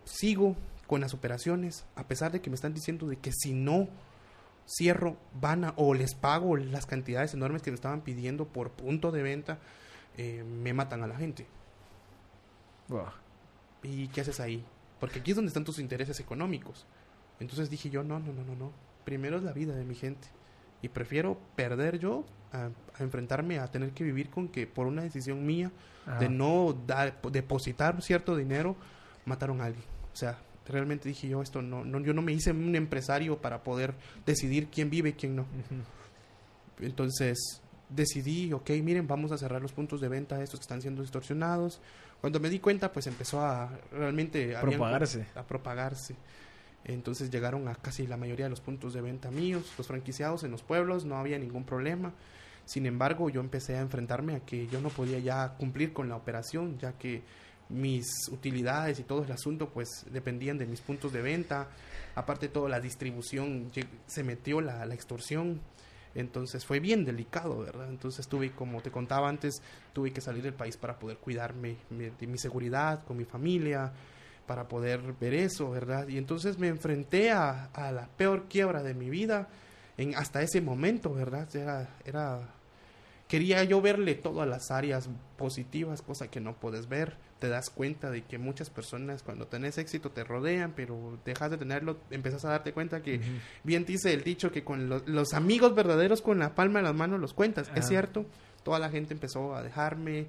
sigo con las operaciones, a pesar de que me están diciendo de que si no cierro, van a, o les pago las cantidades enormes que me estaban pidiendo por punto de venta, eh, me matan a la gente. ¿Y qué haces ahí? Porque aquí es donde están tus intereses económicos. Entonces dije yo, no, no, no, no, no. Primero es la vida de mi gente. Y prefiero perder yo a, enfrentarme a tener que vivir con que por una decisión mía de no dar, depositar cierto dinero, mataron a alguien. O sea, realmente dije yo esto no, no yo no me hice un empresario para poder decidir quién vive y quién no. Entonces decidí ok miren vamos a cerrar los puntos de venta estos que están siendo distorsionados. Cuando me di cuenta pues empezó a realmente propagarse. a propagarse. Entonces llegaron a casi la mayoría de los puntos de venta míos los franquiciados en los pueblos no había ningún problema. Sin embargo yo empecé a enfrentarme a que yo no podía ya cumplir con la operación ya que mis utilidades y todo el asunto pues dependían de mis puntos de venta. Aparte todo la distribución se metió la, la extorsión. Entonces fue bien delicado verdad entonces tuve como te contaba antes tuve que salir del país para poder cuidarme de mi seguridad con mi familia para poder ver eso verdad y entonces me enfrenté a, a la peor quiebra de mi vida en hasta ese momento verdad era era quería yo verle todas las áreas positivas, cosa que no puedes ver. Te das cuenta de que muchas personas cuando tenés éxito te rodean, pero dejas de tenerlo, empezás a darte cuenta que bien dice el dicho que con los amigos verdaderos con la palma de las manos los cuentas. Es cierto, toda la gente empezó a dejarme,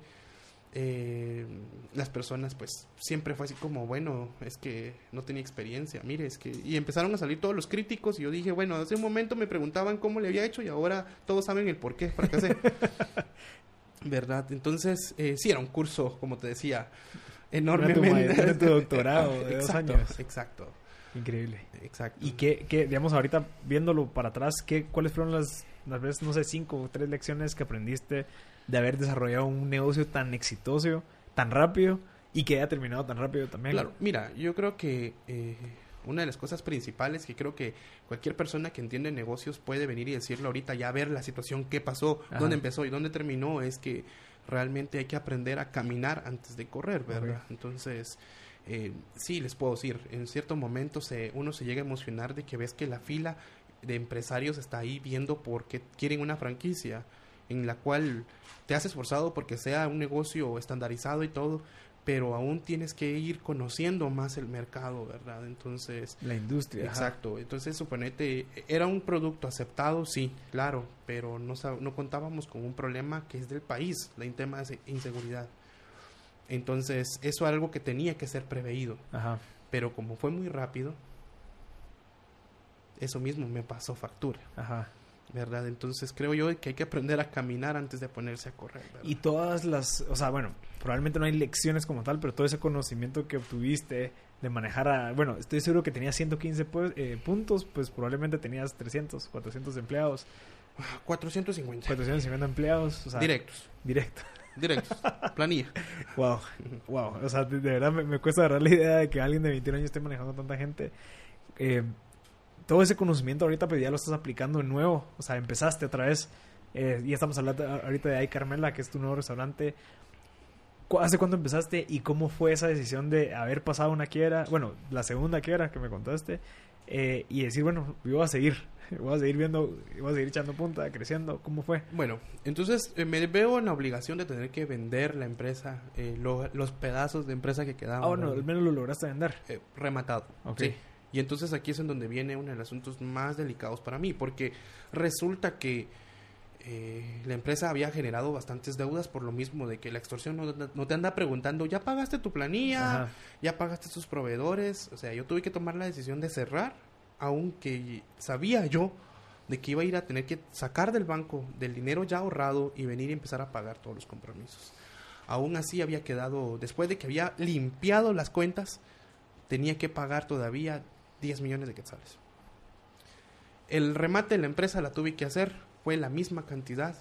eh, las personas pues siempre fue así como bueno es que no tenía experiencia mire es que y empezaron a salir todos los críticos y yo dije bueno hace un momento me preguntaban cómo le había hecho y ahora todos saben el por qué fracasé <laughs> verdad entonces eh, sí era un curso como te decía enormemente. tu, doctorado de dos años. exacto. Increíble. Exacto. Y qué, qué digamos ahorita viéndolo para atrás qué cuáles fueron las las veces no sé cinco o tres lecciones que aprendiste de haber desarrollado un negocio tan exitoso, tan rápido y que haya terminado tan rápido también. Claro, mira, yo creo que eh, una de las cosas principales que creo que cualquier persona que entiende negocios puede venir y decirlo ahorita, ya ver la situación, qué pasó, dónde empezó y dónde terminó, es que realmente hay que aprender a caminar antes de correr, ¿verdad? Entonces, eh, sí, les puedo decir, en cierto momento se, uno se llega a emocionar de que ves que la fila de empresarios está ahí viendo por qué quieren una franquicia en la cual te has esforzado porque sea un negocio estandarizado y todo, pero aún tienes que ir conociendo más el mercado, ¿verdad? Entonces... La industria. Exacto. Entonces, suponete, era un producto aceptado, sí, claro, pero no, no contábamos con un problema que es del país, la tema de inseguridad. Entonces, eso es algo que tenía que ser preveído. Ajá. Pero como fue muy rápido, eso mismo me pasó factura. Ajá. ¿Verdad? Entonces creo yo que hay que aprender a caminar antes de ponerse a correr. Y todas las, o sea, bueno, probablemente no hay lecciones como tal, pero todo ese conocimiento que obtuviste de manejar a, bueno, estoy seguro que tenías 115 pues, eh, puntos, pues probablemente tenías 300, 400 empleados. 450. 450 empleados, o sea, directos. Directo. Directos. <laughs> Planilla. Wow. Wow. O sea, de, verdad me, me, cuesta agarrar la idea de que alguien de 21 años esté manejando tanta gente. Eh, todo ese conocimiento ahorita pues ya lo estás aplicando de nuevo, o sea, empezaste otra vez, eh, ya estamos hablando ahorita de Ay Carmela, que es tu nuevo restaurante. ¿cu- ¿Hace cuándo empezaste y cómo fue esa decisión de haber pasado una quiebra? Bueno, la segunda quiebra que me contaste. eh, y decir, bueno, yo voy a seguir. <laughs> Voy a seguir viendo, voy a seguir echando punta, creciendo. ¿Cómo fue? Bueno, entonces eh, me veo en la obligación de tener que vender la empresa, eh, lo- los pedazos de empresa que quedaban. Ah, bueno, al menos lo lograste vender. Eh, rematado. Ok. Sí. Y entonces aquí es en donde viene uno de los asuntos más delicados para mí, porque resulta que eh, la empresa había generado bastantes deudas por lo mismo de que la extorsión no, no te anda preguntando, ¿ya pagaste tu planilla? Ajá. ¿Ya pagaste tus proveedores? O sea, yo tuve que tomar la decisión de cerrar, aunque sabía yo de que iba a ir a tener que sacar del banco del dinero ya ahorrado y venir y empezar a pagar todos los compromisos. Aún así había quedado, después de que había limpiado las cuentas, tenía que pagar todavía 10 millones de quetzales. El remate de la empresa la tuve que hacer, fue la misma cantidad.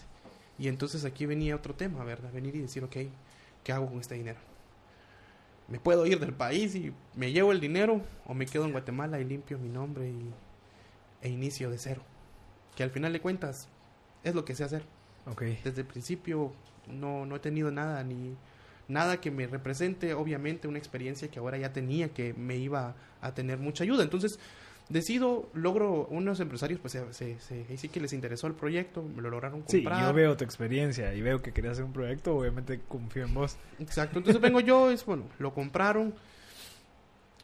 Y entonces aquí venía otro tema, ¿verdad? Venir y decir, ok, ¿qué hago con este dinero? ¿Me puedo ir del país y me llevo el dinero? ¿O me quedo en Guatemala y limpio mi nombre y, e inicio de cero? Que al final de cuentas es lo que sé hacer. Ok. Desde el principio no, no he tenido nada, ni nada que me represente, obviamente, una experiencia que ahora ya tenía, que me iba a tener mucha ayuda. Entonces, decido, logro, unos empresarios, pues se, se- sí que les interesó el proyecto, me lo lograron Sí, comprar. yo veo tu experiencia y veo que querías hacer un proyecto, obviamente confío en vos. Exacto, entonces vengo yo, es bueno, lo compraron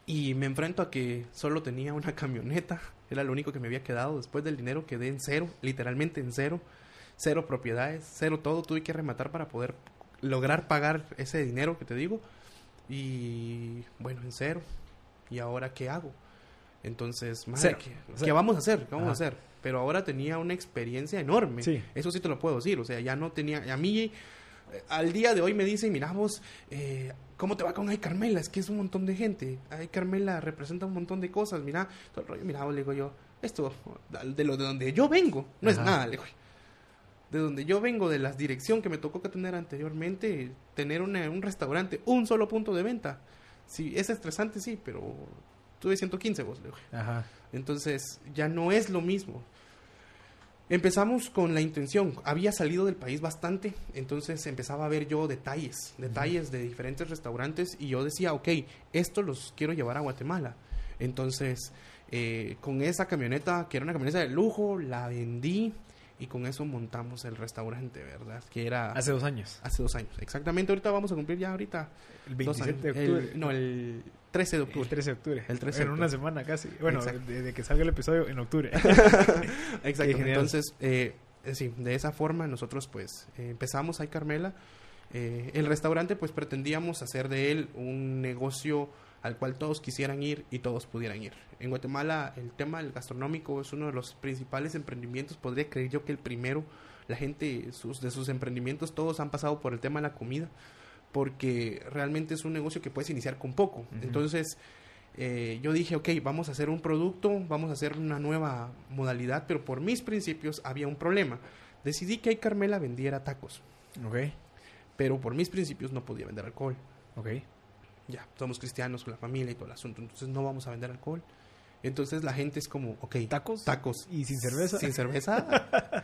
y me enfrento a que solo tenía una <laughs> camioneta, era lo único que me había quedado, después del dinero quedé en cero, literalmente en cero, cero propiedades, cero todo, tuve que rematar para poder lograr pagar ese dinero que te digo y bueno, en cero, ¿y ahora qué hago? Entonces, madre. ¿qué, vamos a hacer? ¿Qué vamos a hacer? Pero ahora tenía una experiencia enorme. Sí. Eso sí te lo puedo decir. O sea, ya no tenía. A mí, eh, al día de hoy me dicen, mira vos, eh, ¿cómo te va con Ay Carmela? Es que es un montón de gente. Ay Carmela representa un montón de cosas. Mira, todo el rollo. Mira, vos, le digo yo, esto, de lo de donde yo vengo, no es nada, le digo. De donde yo vengo, de la dirección que me tocó que tener anteriormente, tener una- un restaurante, un solo punto de venta. Sí, es estresante, sí, pero tuve 115 vos, le digo. Ajá. Entonces ya no es lo mismo. Empezamos con la intención, había salido del país bastante, entonces empezaba a ver yo detalles, detalles de diferentes restaurantes y yo decía, ok, esto los quiero llevar a Guatemala. Entonces, eh, con esa camioneta, que era una camioneta de lujo, la vendí y con eso montamos el restaurante, ¿verdad? Que era Hace dos años. hace dos años. Exactamente, ahorita vamos a cumplir ya ahorita. El dos 27 de octubre. El- no, el 13 de octubre. El 13 de octubre. El 13 de En una semana casi. Bueno, desde que salga el episodio en octubre. <laughs> Exacto. Entonces, eh, sí, de esa forma nosotros pues eh, empezamos ahí Carmela. Eh, el restaurante pues pretendíamos hacer de él un negocio al cual todos quisieran ir y todos pudieran ir. En Guatemala el tema del gastronómico es uno de los principales emprendimientos, podría creer yo que el primero, la gente sus, de sus emprendimientos todos han pasado por el tema de la comida, porque realmente es un negocio que puedes iniciar con poco. Entonces, eh, yo dije, ok, vamos a hacer un producto, vamos a hacer una nueva modalidad, pero por mis principios había un problema. Decidí que ahí Carmela vendiera tacos, ok. pero por mis principios no podía vender alcohol. Ok. Ya, somos cristianos con la familia y todo el asunto, entonces no vamos a vender alcohol. Entonces la gente es como, ok, ¿Tacos? tacos. ¿Y sin cerveza? Sin cerveza. <laughs>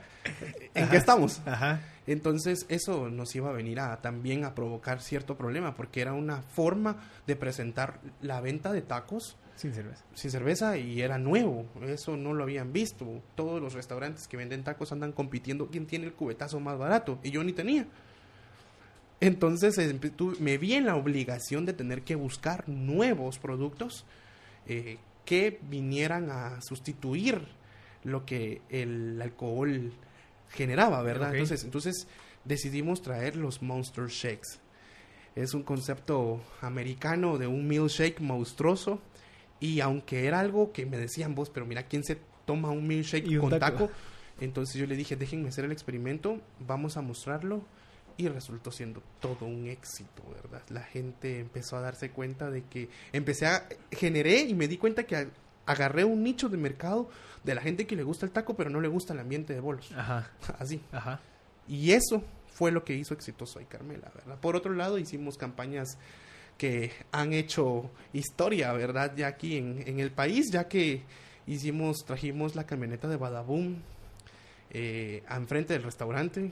¿En Ajá. qué estamos? Ajá. Entonces eso nos iba a venir a también a provocar cierto problema porque era una forma de presentar la venta de tacos Sin cerveza. sin cerveza y era nuevo, eso no lo habían visto. Todos los restaurantes que venden tacos andan compitiendo quién tiene el cubetazo más barato y yo ni tenía. Entonces me vi en la obligación de tener que buscar nuevos productos eh, que vinieran a sustituir lo que el alcohol generaba, ¿verdad? Entonces, entonces decidimos traer los Monster Shakes. Es un concepto americano de un milkshake monstruoso. Y aunque era algo que me decían vos, pero mira, ¿quién se toma un milkshake Y un con taco. taco? Entonces yo le dije, déjenme hacer el experimento, vamos a mostrarlo. Y resultó siendo todo un éxito, ¿verdad? La gente empezó a darse cuenta de que empecé a... Generé y me di cuenta que agarré un nicho de mercado de la gente que le gusta el taco, pero no le gusta el ambiente de bolos. Ajá. <laughs> Así. Ajá. Y eso fue lo que hizo exitoso a Carmela, ¿verdad? Por otro lado, hicimos campañas que han hecho historia, ¿verdad? Ya aquí en, en el país, ya que hicimos, trajimos la camioneta de Badaboom eh, enfrente del restaurante.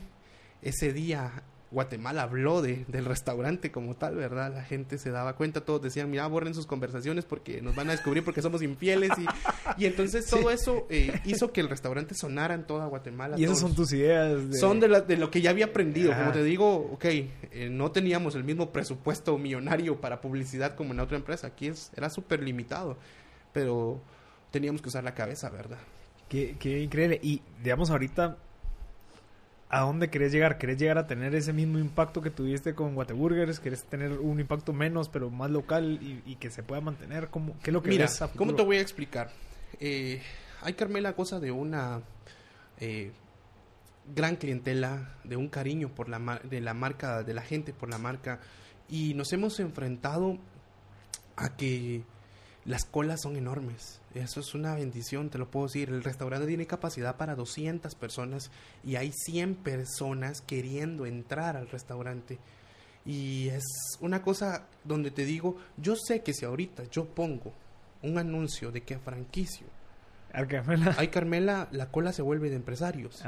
Ese día Guatemala habló de, del restaurante como tal, ¿verdad? La gente se daba cuenta, todos decían, mira, borren sus conversaciones porque nos van a descubrir porque somos infieles. Y, y entonces todo eso eh, hizo que el restaurante sonara en toda Guatemala. Y esas son tus ideas. Son de, de, lo que ya había aprendido. Como te digo, ok, eh, no teníamos el mismo presupuesto millonario para publicidad como en la otra empresa. Aquí es, era súper limitado, pero teníamos que usar la cabeza, ¿verdad? Qué, qué increíble. Y digamos, ahorita ¿A dónde querés llegar? ¿Querés llegar a tener ese mismo impacto que tuviste con Guateburgers? ¿Querés tener un impacto menos, pero más local y, que se pueda mantener? ¿Cómo, ¿Qué es lo que Mira, ¿cómo te voy a explicar? Eh, hay, Carmela, cosa de una eh, gran clientela, de un cariño por la, de la marca, de la gente por la marca. Y nos hemos enfrentado a que las colas son enormes. Eso es una bendición, te lo puedo decir. El restaurante tiene capacidad para 200 personas y hay 100 personas queriendo entrar al restaurante. Y es una cosa donde te digo, yo sé que si ahorita yo pongo un anuncio de que a franquicio Carmela. hay Carmela, la cola se vuelve de empresarios.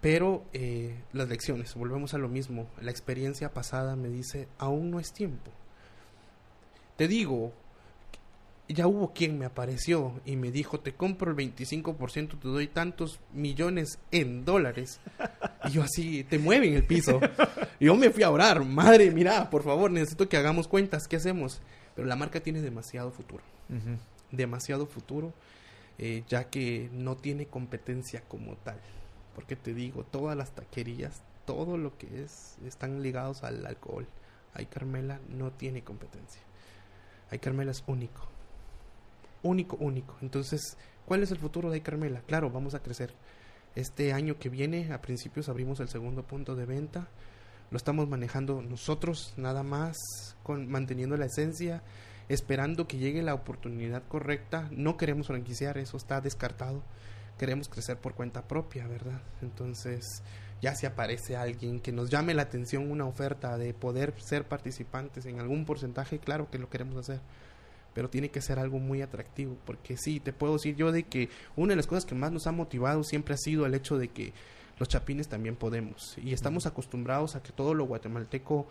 Pero eh, las lecciones, volvemos a lo mismo. La experiencia pasada me dice, aún no es tiempo. Te digo, ya hubo quien me apareció y me dijo, te compro el 25%, te doy tantos millones en dólares. Y yo así, te mueven el piso. Y yo me fui a orar, madre, mira, por favor, necesito que hagamos cuentas, ¿qué hacemos? Pero la marca tiene demasiado futuro. Demasiado futuro, eh, ya que no tiene competencia como tal. Porque te digo, todas las taquerías, todo lo que es, están ligados al alcohol. Ay Carmela no tiene competencia. Ay Carmela es único único, único. Entonces, ¿cuál es el futuro de Carmela? Claro, vamos a crecer. Este año que viene, a principios abrimos el segundo punto de venta. Lo estamos manejando nosotros, nada más, con manteniendo la esencia, esperando que llegue la oportunidad correcta. No queremos franquiciar, eso está descartado. Queremos crecer por cuenta propia, ¿verdad? Entonces, ya si aparece alguien que nos llame la atención una oferta de poder ser participantes en algún porcentaje, claro que lo queremos hacer pero tiene que ser algo muy atractivo, porque sí, te puedo decir yo de que una de las cosas que más nos ha motivado siempre ha sido el hecho de que los chapines también podemos, y estamos acostumbrados a que todo lo guatemalteco,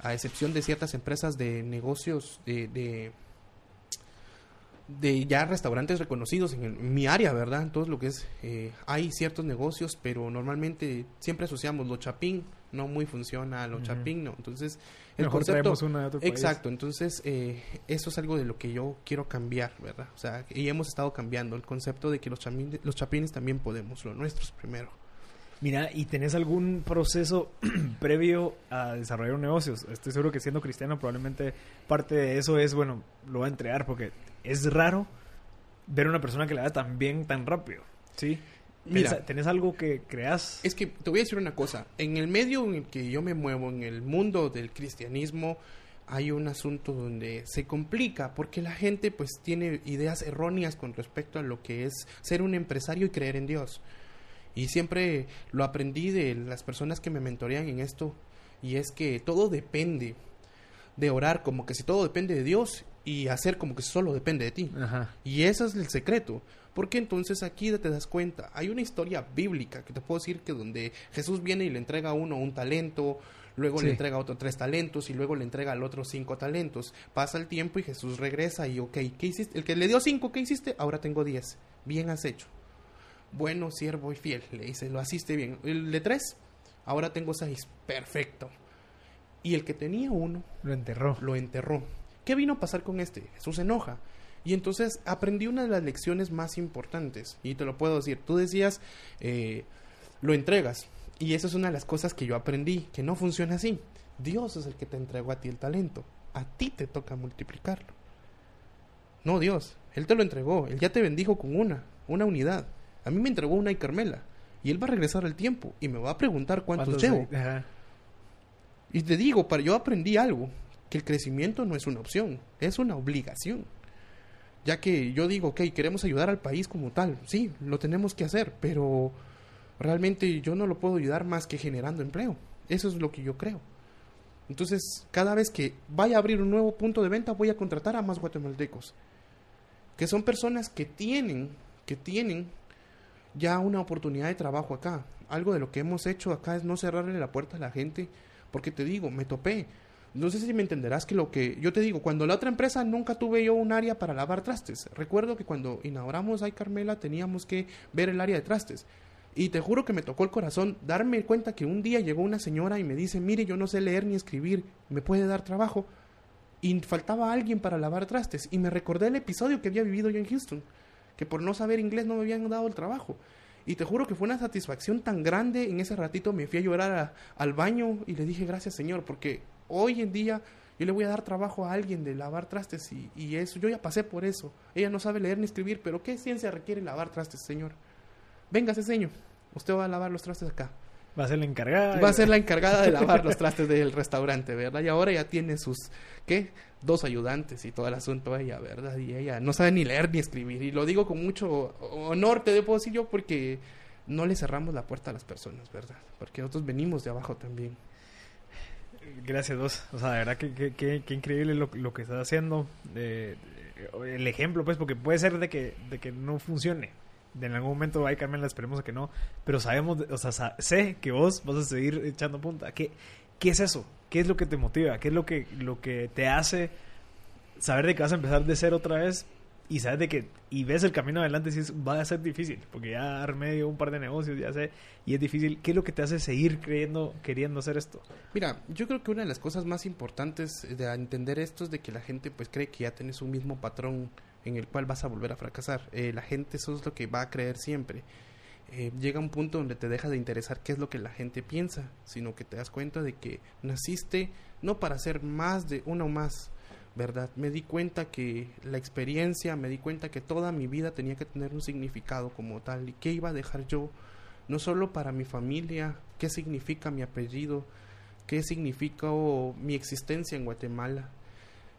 a excepción de ciertas empresas de negocios de, de de ya restaurantes reconocidos en, mi área, ¿verdad? Todo lo que es, eh, hay ciertos negocios, pero normalmente siempre asociamos lo chapín, no muy funciona, lo chapín, no. Entonces, el concepto... Una de exacto, entonces, eh, eso es algo de lo que yo quiero cambiar, ¿verdad? O sea, y hemos estado cambiando el concepto de que los, chapines, los chapines también podemos, lo nuestros primero. Mira, ¿y tenés algún proceso <clears throat> previo a desarrollar un negocio? Estoy seguro que siendo cristiano probablemente parte de eso es, bueno, lo va a entregar porque es raro ver una persona que le da tan bien tan rápido. ¿Sí? Mira, ¿tenés algo que creas? Es que te voy a decir una cosa. En el medio en el que yo me muevo, en el mundo del cristianismo, hay un asunto donde se complica porque la gente pues tiene ideas erróneas con respecto a lo que es ser un empresario y creer en Dios. Y siempre lo aprendí de las personas que me mentorean en esto y es que todo depende de orar como que si todo depende de Dios y hacer como que solo depende de ti. Y ese es el secreto. Porque entonces aquí te das cuenta, hay una historia bíblica que te puedo decir que donde Jesús viene y le entrega a uno un talento, luego le entrega a otro tres talentos y luego le entrega al otro cinco talentos. Pasa el tiempo y Jesús regresa y, ok, ¿qué hiciste? El que le dio cinco, ¿qué hiciste? Ahora tengo diez. Bien has hecho. Bueno, siervo y fiel, le dice, lo asiste bien. El de tres, ahora tengo seis. Perfecto. Y el que tenía uno, lo enterró. Lo enterró. ¿Qué vino a pasar con este? Jesús se enoja. Y entonces aprendí una de las lecciones más importantes. Y te lo puedo decir. Tú decías, eh, lo entregas. Y esa es una de las cosas que yo aprendí, que no funciona así. Dios es el que te entregó a ti el talento. A ti te toca multiplicarlo. No Dios. Él te lo entregó. Él ya te bendijo con una, una unidad. A mí me entregó una y Carmela. Y él va a regresar al tiempo y me va a preguntar cuántos, llevo. Y te digo, para yo aprendí algo que el crecimiento no es una opción, es una obligación. Ya que yo digo, ok, queremos ayudar al país como tal, sí, lo tenemos que hacer, pero realmente yo no lo puedo ayudar más que generando empleo. Eso es lo que yo creo. Entonces, cada vez que vaya a abrir un nuevo punto de venta, voy a contratar a más guatemaltecos. Que son personas que tienen, que tienen ya una oportunidad de trabajo acá. Algo de lo que hemos hecho acá es no cerrarle la puerta a la gente Porque te digo, me topé. No sé si me entenderás que lo que yo te digo, cuando la otra empresa nunca tuve yo un área para lavar trastes. Recuerdo que cuando inauguramos Ay Carmela teníamos que ver el área de trastes. Y te juro que me tocó el corazón darme cuenta que un día llegó una señora y me dice, mire, yo no sé leer ni escribir, ¿me puede dar trabajo? Y faltaba alguien para lavar trastes. Y me recordé el episodio que había vivido yo en Houston, que por no saber inglés no me habían dado el trabajo. Y te juro que fue una satisfacción tan grande. En ese ratito me fui a llorar al baño y le dije gracias Señor, porque hoy en día yo le voy a dar trabajo a alguien de lavar trastes y, y eso, yo ya pasé por eso. Ella no sabe leer ni escribir, pero ¿qué ciencia requiere lavar trastes, Señor? Venga, señor, usted va a lavar los trastes acá. Va a ser la encargada. Va a ser la encargada de <laughs> lavar los trastes del restaurante, ¿verdad? Y ahora ya tiene sus, ¿qué? Dos ayudantes y todo el asunto ella, ¿verdad? Y ella no sabe ni leer ni escribir. Y lo digo con mucho honor, te debo decir yo, porque no le cerramos la puerta a las personas, ¿verdad? Porque nosotros venimos de abajo también. Gracias, vos. O sea, de verdad que, que, que, increíble lo, lo, que estás haciendo. Eh, el ejemplo, pues, porque puede ser de que, de que no funcione en algún momento hay Carmen, esperemos que no, pero sabemos, o sea, sé que vos vas a seguir echando punta. ¿Qué, ¿Qué es eso? ¿Qué es lo que te motiva? ¿Qué es lo que, lo que te hace saber de que vas a empezar de cero otra vez y sabes de que y ves el camino adelante y va a ser difícil, porque ya armé un par de negocios, ya sé, y es difícil. ¿Qué es lo que te hace seguir creyendo, queriendo hacer esto? Mira, yo creo que una de las cosas más importantes de entender esto es de que la gente pues cree que ya tienes un mismo patrón en el cual vas a volver a fracasar. Eh, la gente eso es lo que va a creer siempre. Eh, llega un punto donde te deja de interesar qué es lo que la gente piensa, sino que te das cuenta de que naciste no para ser más de uno más, ¿verdad? Me di cuenta que la experiencia, me di cuenta que toda mi vida tenía que tener un significado como tal y qué iba a dejar yo, no solo para mi familia, qué significa mi apellido, qué significa mi existencia en Guatemala.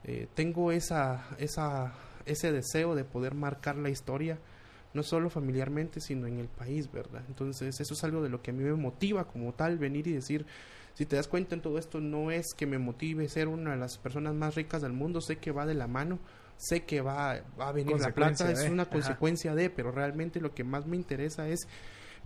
Eh, tengo esa, esa ese deseo de poder marcar la historia, no solo familiarmente, sino en el país, ¿verdad? Entonces, eso es algo de lo que a mí me motiva como tal, venir y decir, si te das cuenta en todo esto, no es que me motive ser una de las personas más ricas del mundo, sé que va de la mano, sé que va, va a venir la plata, es una consecuencia de, pero realmente lo que más me interesa es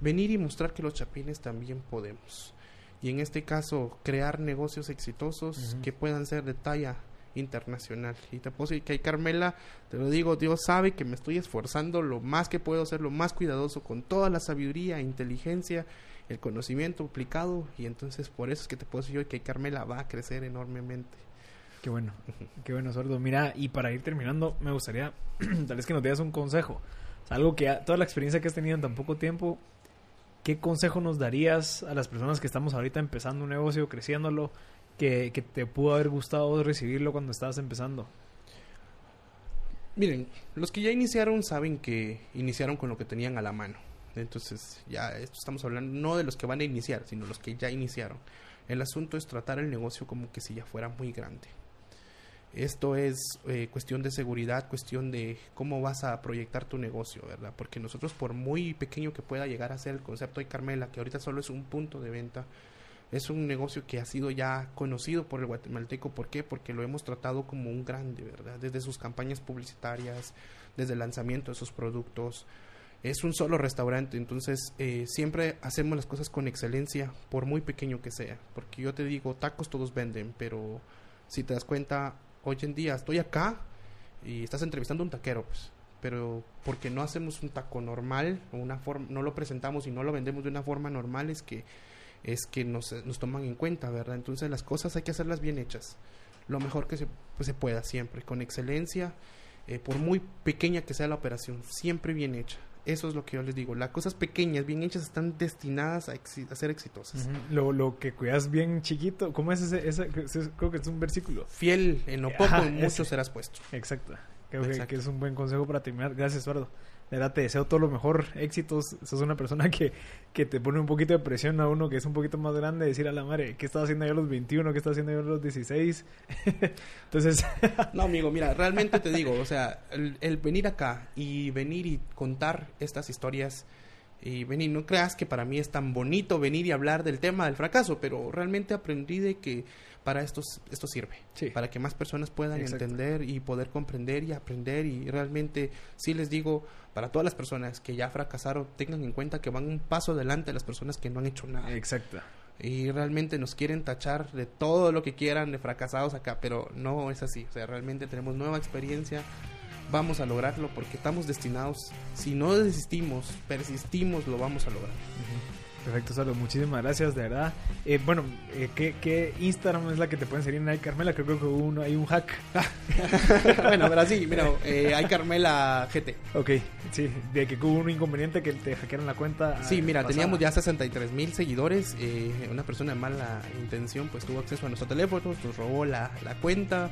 venir y mostrar que los chapines también podemos. Y en este caso, crear negocios exitosos que puedan ser de talla internacional. Y te puedo decir que hay Carmela, te lo digo, Dios sabe que me estoy esforzando lo más que puedo ser lo más cuidadoso con toda la sabiduría, inteligencia, el conocimiento aplicado y entonces por eso es que te puedo decir yo que Carmela va a crecer enormemente. Qué bueno, qué bueno, Sordo. Mira, y para ir terminando, me gustaría <clears throat> tal vez que nos dieras un consejo. algo que toda la experiencia que has tenido en tan poco tiempo, ¿qué consejo nos darías a las personas que estamos ahorita empezando un negocio, creciéndolo? que, te pudo haber gustado recibirlo cuando estabas empezando? Miren, los que ya iniciaron saben que iniciaron con lo que tenían a la mano. Entonces, ya esto estamos hablando no de los que van a iniciar, sino los que ya iniciaron. El asunto es tratar el negocio como que si ya fuera muy grande. Esto es eh, cuestión de seguridad, cuestión de cómo vas a proyectar tu negocio, ¿verdad? Porque nosotros, por muy pequeño que pueda llegar a ser el concepto de Carmela, que ahorita solo es un punto de venta, es un negocio que ha sido ya conocido por el guatemalteco. ¿Por qué? Porque lo hemos tratado como un grande, ¿verdad? Desde sus campañas publicitarias, desde el lanzamiento de sus productos. Es un solo restaurante, entonces eh, siempre hacemos las cosas con excelencia, por muy pequeño que sea. Porque yo te digo, tacos todos venden, pero si te das cuenta, hoy en día estoy acá y estás entrevistando a un taquero, pues. Pero porque no hacemos un taco normal, una forma, no lo presentamos y no lo vendemos de una forma normal, es que es que nos, nos toman en cuenta, ¿verdad? Entonces las cosas hay que hacerlas bien hechas, lo mejor que se, se pueda siempre, con excelencia, eh, por muy pequeña que sea la operación, siempre bien hecha. Eso es lo que yo les digo. Las cosas pequeñas, bien hechas, están destinadas a, ser exitosas. lo, lo, que cuidas bien chiquito, ¿cómo es ese, Creo que es un versículo. Fiel en lo poco, en mucho serás puesto. Exacto. Creo que, es un buen consejo para terminar. Gracias, Eduardo de verdad te deseo todo lo mejor, éxitos. Sos una persona que, que te pone un poquito de presión a uno que es un poquito más grande, decir a la madre, ¿qué estaba haciendo yo a los 21? ¿Qué estaba haciendo yo a los 16? <laughs> Entonces... <laughs> no, amigo, mira, realmente te digo, o sea, el, venir acá y venir y contar estas historias y venir, no creas que para mí es tan bonito venir y hablar del tema del fracaso, pero realmente aprendí de que para esto, esto sirve, para que más personas puedan entender y poder comprender y aprender. Y realmente, sí les digo, para todas las personas que ya fracasaron, tengan en cuenta que van un paso adelante de las personas que no han hecho nada. Exacto. y realmente nos quieren tachar de todo lo que quieran de fracasados acá, pero no es así, o sea, realmente tenemos nueva experiencia, vamos a lograrlo porque estamos destinados, si no desistimos, persistimos, lo vamos a lograr. Perfecto, Salo. Muchísimas gracias, de verdad. Eh, bueno, eh, ¿qué, ¿qué, Instagram es la que te pueden seguir en Ay Carmela? Creo que uno, hay un hack. <laughs> bueno, pero sí, mira, eh, Carmela GT. Ok, sí, de que hubo un inconveniente que te hackearon la cuenta. Sí, mira, teníamos ya 63 mil seguidores. Eh, una persona de mala intención pues tuvo acceso a nuestro teléfono, nos robó la, la cuenta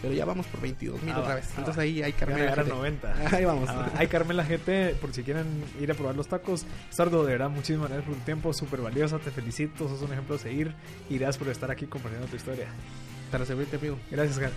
pero ya vamos por 22 mil ah, otra vez. Ah, Entonces ahí hay Carmela GT. 90. Ahí vamos. Ah, hay Carmela GT, por si quieren ir a probar los tacos. Sardo, de verdad, muchísimas gracias por tu tiempo, súper valioso, te felicito, sos un ejemplo a seguir y gracias por estar aquí compartiendo tu historia. Para servirte, amigo. Gracias, Gar.